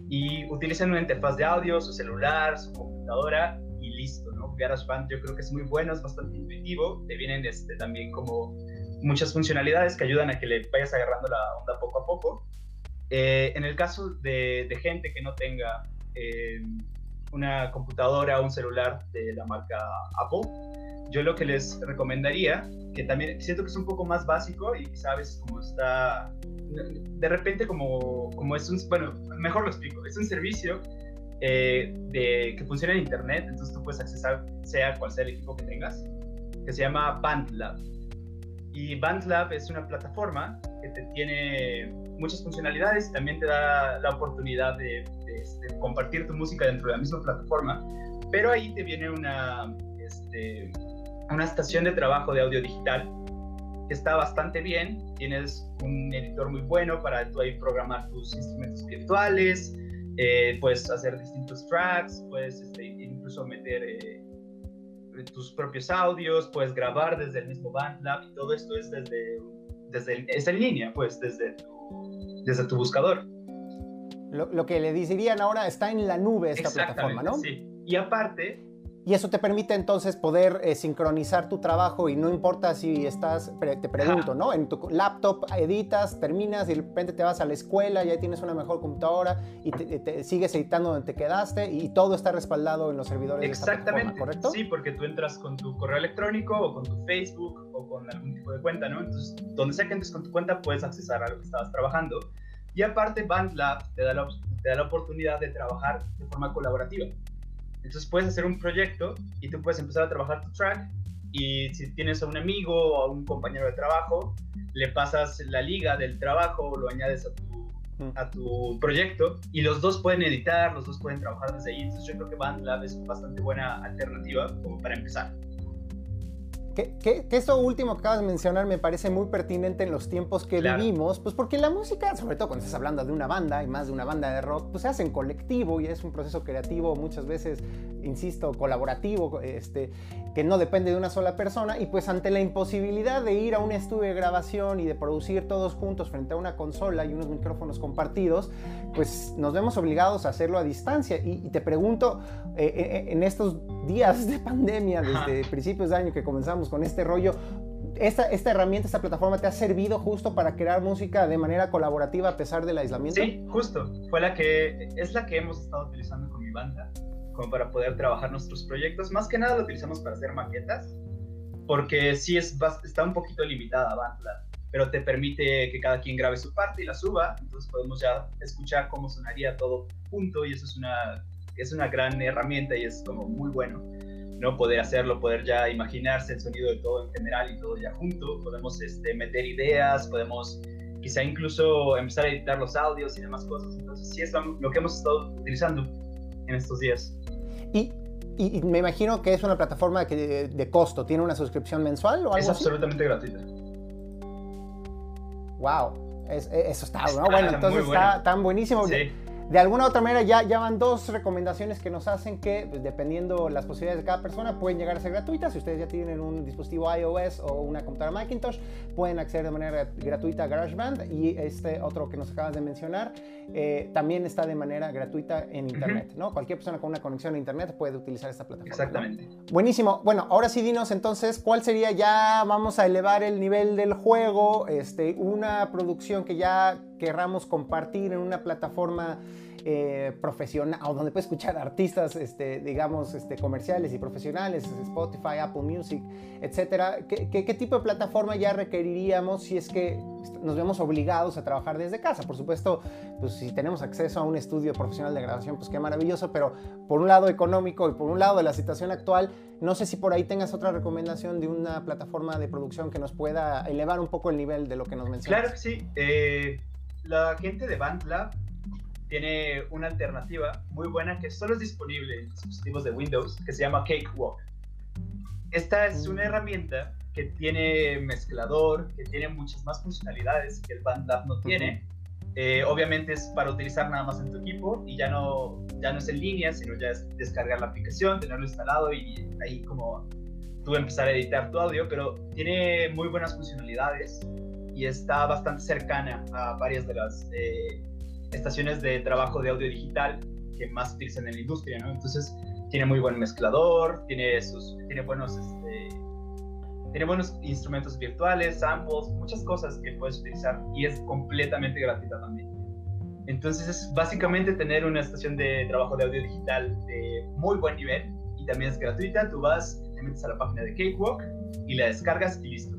Y utilizan una interfaz de audio, su celular, su computadora y listo, ¿no? GarageBand yo creo que es muy bueno, es bastante intuitivo, te vienen este, también como muchas funcionalidades que ayudan a que le vayas agarrando la onda poco a poco. Eh, en el caso de, gente que no tenga eh, una computadora o un celular de la marca Apple, yo lo que les recomendaría, que también siento que es un poco más básico y sabes cómo está, de repente como, como es un, bueno, mejor lo explico, es un servicio eh, de, que funciona en Internet, entonces tú puedes accesar sea cual sea el equipo que tengas, que se llama BandLab. Y BandLab es una plataforma que te tiene muchas funcionalidades y también te da la oportunidad de, este, compartir tu música dentro de la misma plataforma, pero ahí te viene una, este, una estación de trabajo de audio digital que está bastante bien. Tienes un editor muy bueno para tú ahí programar tus instrumentos virtuales, eh, puedes hacer distintos tracks, puedes este, incluso meter eh, tus propios audios, puedes grabar desde el mismo BandLab y todo esto es desde, desde es en línea, pues desde tu, desde tu buscador. Lo, lo, que le dirían ahora está en la nube esta plataforma, ¿no? Sí. Y aparte, y eso te permite entonces poder eh, sincronizar tu trabajo y no importa si estás, te pregunto, ¿no? En tu laptop editas, terminas y de repente te vas a la escuela, ya tienes una mejor computadora y te, sigues editando donde te quedaste y todo está respaldado en los servidores Exactamente. de esta ¿correcto? Sí, porque tú entras con tu correo electrónico o con tu Facebook o con algún tipo de cuenta, ¿no? Entonces, donde sea que entres con tu cuenta puedes accesar a lo que estabas trabajando. Y aparte, BandLab te da la, te da la oportunidad de trabajar de forma colaborativa. Entonces puedes hacer un proyecto y tú puedes empezar a trabajar tu track y si tienes a un amigo o a un compañero de trabajo, le pasas la liga del trabajo lo añades a tu, mm. a tu proyecto y los dos pueden editar, los dos pueden trabajar desde ahí. Entonces yo creo que BandLab es bastante buena alternativa como para empezar. Que, eso último que acabas de mencionar me parece muy pertinente en los tiempos que vivimos, pues porque la música, sobre todo cuando estás hablando de una banda y más de una banda de rock, pues se hace en colectivo y es un proceso creativo muchas veces, insisto, colaborativo, este, que no depende de una sola persona y pues ante la imposibilidad de ir a un estudio de grabación y de producir todos juntos frente a una consola y unos micrófonos compartidos, pues nos vemos obligados a hacerlo a distancia. Y, te pregunto, eh, eh, en estos días de pandemia, desde principios de año que comenzamos, con este rollo. Esta, esta herramienta, esta plataforma te ha servido justo para crear música de manera colaborativa a pesar del aislamiento? Sí, justo. Fue la que, es la que hemos estado utilizando con mi banda, como para poder trabajar nuestros proyectos. Más que nada lo utilizamos para hacer maquetas, porque sí es, está un poquito limitada Bandlab, pero te permite que cada quien grabe su parte y la suba, entonces podemos ya escuchar cómo sonaría todo junto y eso es una, es una gran herramienta y es como muy bueno. ¿No? Poder hacerlo, poder ya imaginarse el sonido de todo en general y todo ya junto. Podemos este, meter ideas, podemos quizá incluso empezar a editar los audios y demás cosas. Entonces, sí es lo, que hemos estado utilizando en estos días. Y, y, me imagino que es una plataforma que de, costo, ¿tiene una suscripción mensual o algo Es absolutamente gratuita. Wow, eso está, ¿no? Bueno, entonces está tan buenísimo. Sí de alguna u otra manera ya, ya van dos recomendaciones que nos hacen que, pues, dependiendo las posibilidades de cada persona, pueden llegar a ser gratuitas. Si ustedes ya tienen un dispositivo iOS o una computadora Macintosh, pueden acceder de manera gratuita a GarageBand. Y este otro que nos acabas de mencionar eh, también está de manera gratuita en Internet. ¿no? Cualquier persona con una conexión a Internet puede utilizar esta plataforma. Exactamente. Buenísimo. Bueno, ahora sí dinos entonces cuál sería ya, vamos a elevar el nivel del juego, este, una producción que ya querramos compartir en una plataforma eh, profesional o donde puede escuchar artistas, este, digamos, este, comerciales y profesionales, Spotify, Apple Music, etcétera. ¿Qué, ¿Qué, tipo de plataforma ya requeriríamos si es que nos vemos obligados a trabajar desde casa? Por supuesto, pues si tenemos acceso a un estudio profesional de grabación, pues qué maravilloso, pero por un lado económico y por un lado de la situación actual, no sé si por ahí tengas otra recomendación de una plataforma de producción que nos pueda elevar un poco el nivel de lo que nos mencionas. Claro que sí. Eh, la gente de BandLab tiene una alternativa muy buena que solo es disponible en dispositivos de Windows, que se llama Cakewalk. Esta es una herramienta que tiene mezclador, que tiene muchas más funcionalidades que el BandLab no tiene. Eh, obviamente es para utilizar nada más en tu equipo y ya no, ya no es en línea, sino ya es descargar la aplicación, tenerlo instalado y ahí como tú empezar a editar tu audio, pero tiene muy buenas funcionalidades y está bastante cercana a varias de las eh, estaciones de trabajo de audio digital que más utilizan en la industria. Entonces, tiene muy buen mezclador, tiene, sus, tiene, buenos, este, tiene buenos instrumentos virtuales, samples, muchas cosas que puedes utilizar y es completamente gratuita también. Entonces, es básicamente tener una estación de trabajo de audio digital de muy buen nivel y también es gratuita. Tú vas, te metes a la página de Cakewalk y la descargas y listo.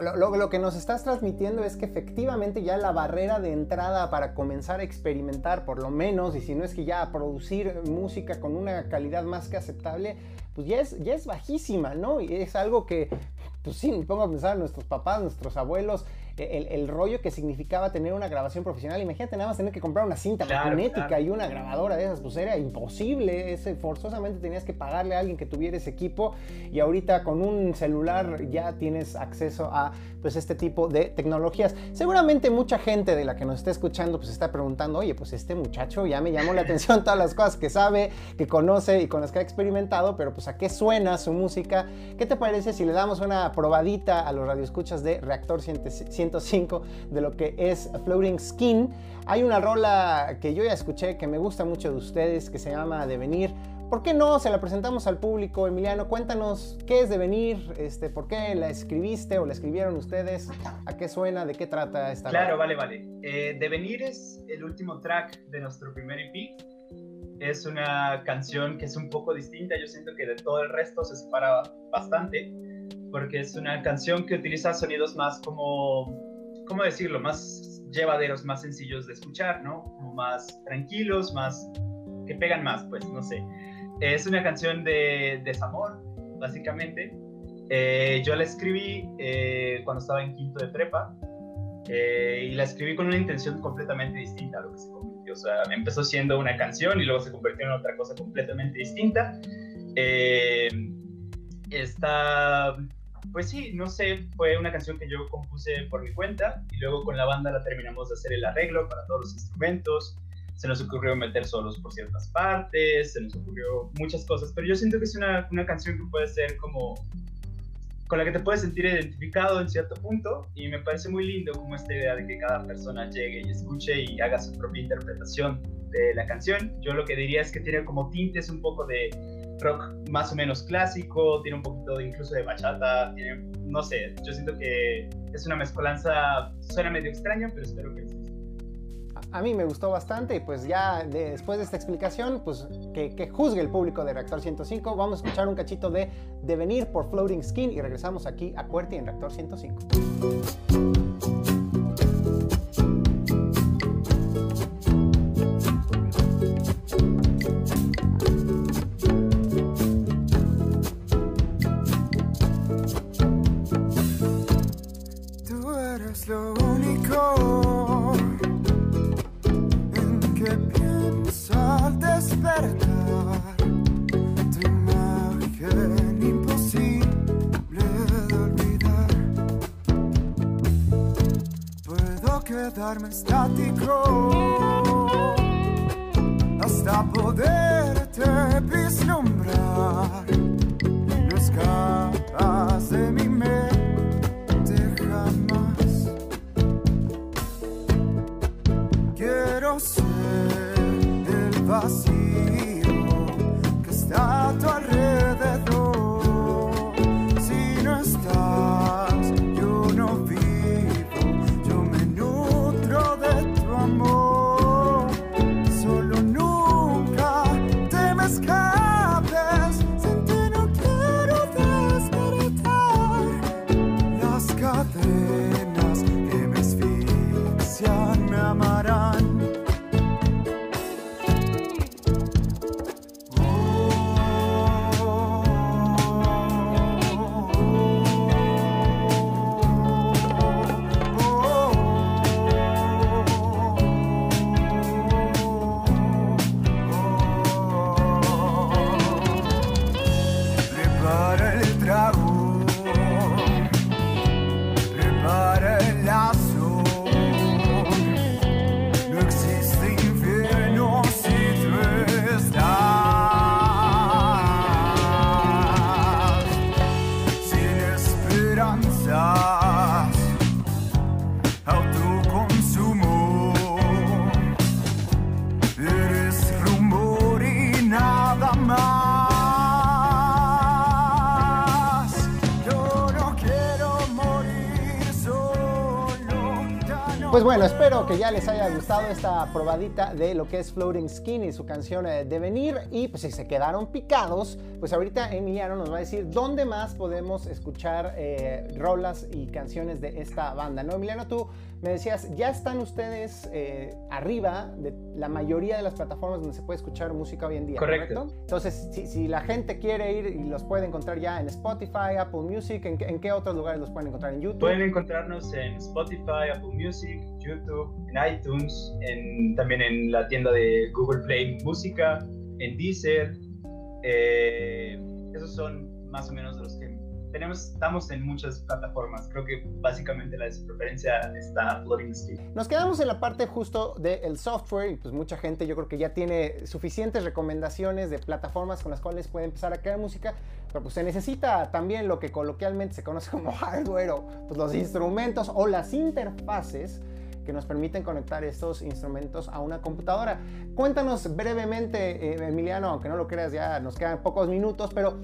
Lo, lo, que nos estás transmitiendo es que efectivamente ya la barrera de entrada para comenzar a experimentar, por lo menos, y si no es que ya a producir música con una calidad más que aceptable, pues ya es, ya es bajísima, ¿no? Y es algo que, pues sí, me pongo a pensar en nuestros papás, nuestros abuelos, el, rollo que significaba tener una grabación profesional. Imagínate nada más tener que comprar una cinta magnética y una grabadora de esas, pues era imposible. Ese, forzosamente tenías que pagarle a alguien que tuviera ese equipo y ahorita con un celular ya tienes acceso a pues este tipo de tecnologías. Seguramente mucha gente de la que nos está escuchando pues está preguntando, oye, pues este muchacho ya me llamó la atención todas las cosas que sabe, que conoce y con las que ha experimentado, pero pues a qué suena su música. ¿Qué te parece si le damos una probadita a los radioescuchas de Reactor 100? 105 de lo que es Floating Skin. Hay una rola que yo ya escuché que me gusta mucho de ustedes que se llama Devenir. ¿Por qué no? Se la presentamos al público, Emiliano. Cuéntanos qué es Devenir, este, por qué la escribiste o la escribieron ustedes, a qué suena, de qué trata esta Claro, vale, vale. Eh, Devenir es el último track de nuestro primer EP. Es una canción que es un poco distinta. Yo siento que de todo el resto se separa bastante porque es una canción que utiliza sonidos más como, ¿cómo decirlo? Más llevaderos, más sencillos de escuchar, ¿no? Como más tranquilos, más que pegan más, pues, no sé. Es una canción de desamor, básicamente. Eh, yo la escribí eh, cuando estaba en quinto de prepa eh, y la escribí con una intención completamente distinta a lo que se convirtió. O sea, empezó siendo una canción y luego se convirtió en otra cosa completamente distinta. está pues sí, no sé, fue una canción que yo compuse por mi cuenta y luego con la banda la terminamos de hacer el arreglo para todos los instrumentos. Se nos ocurrió meter solos por ciertas partes, se nos ocurrió muchas cosas, pero yo siento que es una, una canción que puede ser como con la que te puedes sentir identificado en cierto punto y me parece muy lindo como esta idea de que cada persona llegue y escuche y haga su propia interpretación de la canción. Yo lo que diría es que tiene como tintes un poco de rock más o menos clásico, tiene un poquito de, incluso de bachata, tiene, no sé, yo siento que es una mezcolanza, suena medio extraño, pero espero que A mí me gustó bastante y pues ya después de esta explicación, pues que, juzgue el público de Reactor 105. Vamos a escuchar un cachito de Devenir por Floating Skin y regresamos aquí a Cuerti en Reactor 105. Quedarme estático hasta poderte vislumbrar. Pues bueno, espero que ya les haya gustado esta probadita de lo que es Floating Skin y su canción eh, Devenir. Y pues si se quedaron picados, pues ahorita Emiliano nos va a decir dónde más podemos escuchar eh, rolas y canciones de esta banda, ¿no? Emiliano, tú me decías, ya están ustedes eh, arriba de la mayoría de las plataformas donde se puede escuchar música hoy en día. Correcto. Entonces, si, si la gente quiere ir y los puede encontrar ya en Spotify, Apple Music, ¿en, qué- en qué otros lugares los pueden encontrar? ¿En YouTube? Pueden encontrarnos en Spotify, Apple Music, YouTube, en iTunes, en, también en la tienda de Google Play Música, en Deezer. Eh, esos son más o menos los que tenemos. Estamos en muchas plataformas. Creo que básicamente la preferencia está Floating Skin. Nos quedamos en la parte justo del software y pues mucha gente yo creo que ya tiene suficientes recomendaciones de plataformas con las cuales puede empezar a crear música, pero pues se necesita también lo que coloquialmente se conoce como hardware o pues los instrumentos o las interfaces que nos permiten conectar estos instrumentos a una computadora. Cuéntanos brevemente, eh, Emiliano, aunque no lo creas, ya nos quedan pocos minutos, pero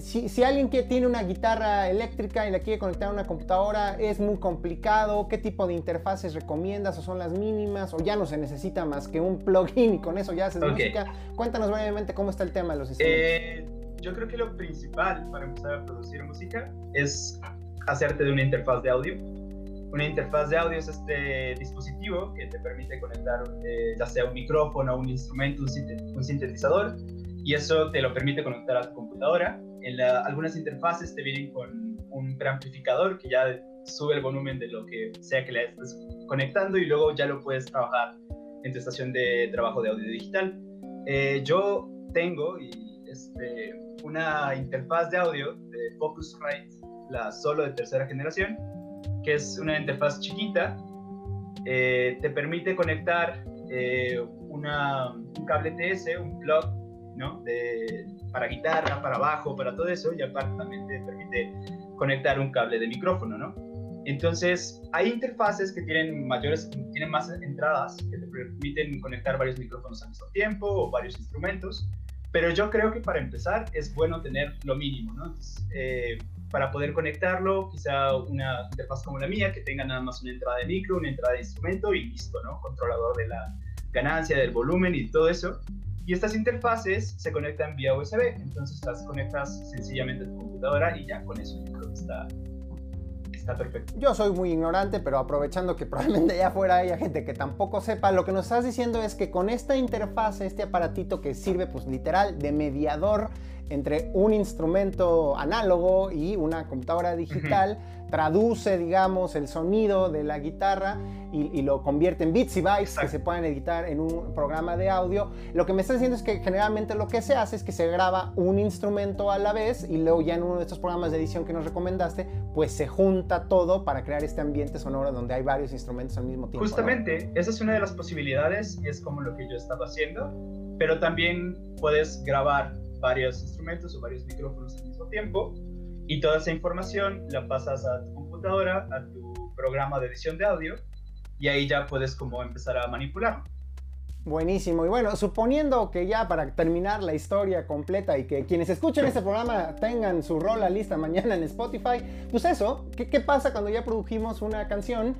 si, si alguien que tiene una guitarra eléctrica y la quiere conectar a una computadora, es muy complicado. ¿Qué tipo de interfaces recomiendas o son las mínimas o ya no se necesita más que un plugin y con eso ya haces Ok. música? Cuéntanos brevemente cómo está el tema de los instrumentos. Eh, yo creo que lo principal para empezar a producir música es hacerte de una interfaz de audio. Una interfaz de audio es este dispositivo que te permite conectar eh, ya sea un micrófono, un instrumento, un sintetizador, y eso te lo permite conectar a tu computadora. En algunas interfaces te vienen con un preamplificador que ya sube el volumen de lo que sea que le estés conectando y luego ya lo puedes trabajar en tu estación de trabajo de audio digital. Eh, yo tengo este, una interfaz de audio de Focusrite, la solo de tercera generación, que es una interfaz chiquita. eh, te permite conectar eh, una, un cable TS, un plug, ¿no? De, para guitarra, para bajo, para todo eso, y aparte también te permite conectar un cable de micrófono, ¿no? Entonces, hay interfaces que tienen mayores, tienen más entradas, que te permiten conectar varios micrófonos al mismo tiempo o varios instrumentos, pero yo creo que para empezar es bueno tener lo mínimo, ¿no? Eh, para poder conectarlo, quizá una interfaz como la mía, que tenga nada más una entrada de micro, una entrada de instrumento y listo, ¿no? Controlador de la ganancia, del volumen y todo eso. Y estas interfaces se conectan vía USB, entonces las conectas sencillamente a tu computadora y ya con eso yo creo que está, está perfecto. Yo soy muy ignorante, pero aprovechando que probablemente allá afuera haya gente que tampoco sepa, lo que nos estás diciendo es que con esta interfaz, este aparatito que sirve pues literal de mediador entre un instrumento análogo y una computadora digital, traduce, digamos, el sonido de la guitarra y, y lo convierte en bits y bytes que se pueden editar en un programa de audio. Lo que me estás diciendo es que generalmente lo que se hace es que se graba un instrumento a la vez y luego ya en uno de estos programas de edición que nos recomendaste, pues se junta todo para crear este ambiente sonoro donde hay varios instrumentos al mismo tiempo. ¿no? Justamente, esa es una de las posibilidades y es como lo que yo estaba haciendo, pero también puedes grabar varios instrumentos o varios micrófonos al mismo tiempo y toda esa información la pasas a tu computadora, a tu programa de edición de audio y ahí ya puedes como empezar a manipularlo. Buenísimo. Y bueno, suponiendo que ya para terminar la historia completa y que quienes escuchen este programa tengan su rola lista mañana en Spotify, pues eso, ¿qué, qué pasa cuando ya produjimos una canción?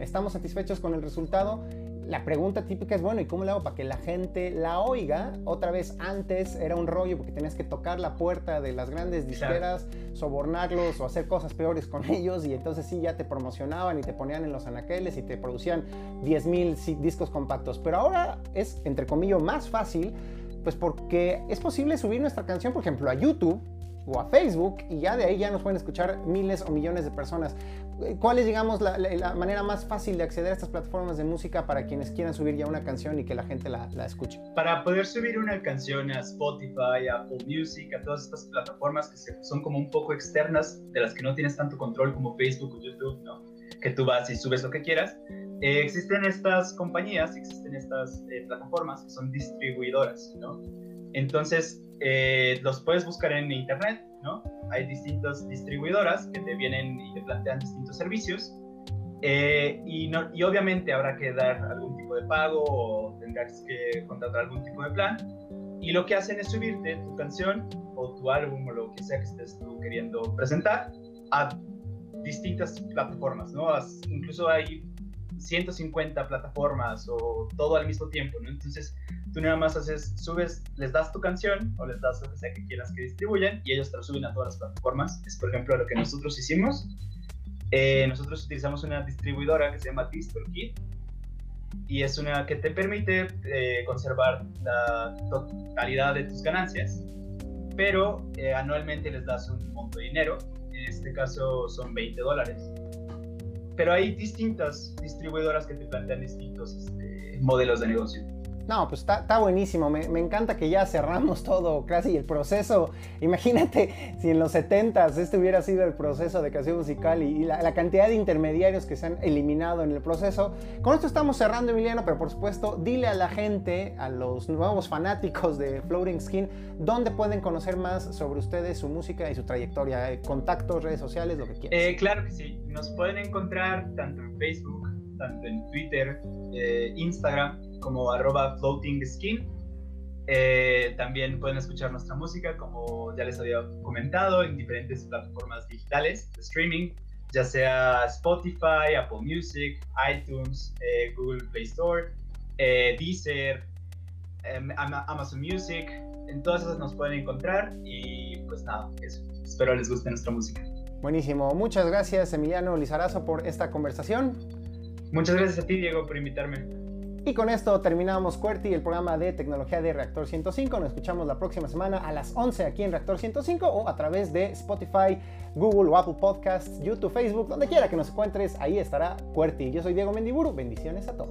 Estamos satisfechos con el resultado. La pregunta típica es, bueno, ¿y cómo le hago para que la gente la oiga? Otra vez, antes era un rollo porque tenías que tocar la puerta de las grandes disqueras, sobornarlos o hacer cosas peores con ellos y entonces sí ya te promocionaban y te ponían en los anaqueles y te producían 10.000 si- discos compactos. Pero ahora es, entre comillas, más fácil, pues porque es posible subir nuestra canción, por ejemplo, a YouTube o a Facebook y ya de ahí ya nos pueden escuchar miles o millones de personas. ¿Cuál es, digamos, la, manera más fácil de acceder a estas plataformas de música para quienes quieran subir ya una canción y que la gente la, escuche? Para poder subir una canción a Spotify, a Apple Music, a todas estas plataformas que son como un poco externas, de las que no tienes tanto control como Facebook o YouTube, que tú vas y subes lo que quieras, eh, existen estas compañías, existen estas eh, plataformas que son distribuidoras, ¿no? Entonces, eh, los puedes buscar en internet, ¿no? Hay distintas distribuidoras que te vienen y te plantean distintos servicios. eh, y, no- y obviamente habrá que dar algún tipo de pago o tendrás que contratar algún tipo de plan. Y lo que hacen es subirte tu canción o tu álbum o lo que sea que estés tú queriendo presentar a distintas plataformas, ¿no? Incluso hay 150 plataformas o todo al mismo tiempo, ¿no? Entonces, tú nada más haces, subes, les das tu canción o les das lo que sea que quieras que distribuyan y ellos te lo suben a todas las plataformas. Es, por ejemplo, lo que nosotros hicimos. Eh, nosotros utilizamos una distribuidora que se llama DistroKid y es una que te permite eh, conservar la totalidad de tus ganancias, pero eh, anualmente les das un monto de dinero, en este caso son 20 dólares. Pero hay distintas distribuidoras que te plantean distintos este, modelos de negocio. No, pues está, buenísimo. Me, encanta que ya cerramos todo, casi el proceso. Imagínate si en los 70 este hubiera sido el proceso de creación musical y, la, cantidad de intermediarios que se han eliminado en el proceso. Con esto estamos cerrando, Emiliano, pero por supuesto, dile a la gente, a los nuevos fanáticos de Floating Skin, dónde pueden conocer más sobre ustedes, su música y su trayectoria. Eh, contactos, redes sociales, lo que quieran. Eh, claro que sí. Nos pueden encontrar tanto en Facebook, tanto en Twitter, eh, Instagram como arroba floating skin. Eh, también pueden escuchar nuestra música, como ya les había comentado, en diferentes plataformas digitales de streaming, ya sea Spotify, Apple Music, iTunes, eh, Google Play Store, eh, Deezer, em, Amazon Music. En todas esas nos pueden encontrar y pues nada, eso. Espero les guste nuestra música. Buenísimo. Muchas gracias Emiliano Lizarazo por esta conversación. Muchas gracias a ti, Diego, por invitarme. Y con esto terminamos QWERTY, el programa de tecnología de Reactor 105. Nos escuchamos la próxima semana a las 11 aquí en Reactor 105 o a través de Spotify, Google o Apple Podcasts, YouTube, Facebook, donde quiera que nos encuentres, ahí estará QWERTY. Yo soy Diego Mendiburu, bendiciones a todos.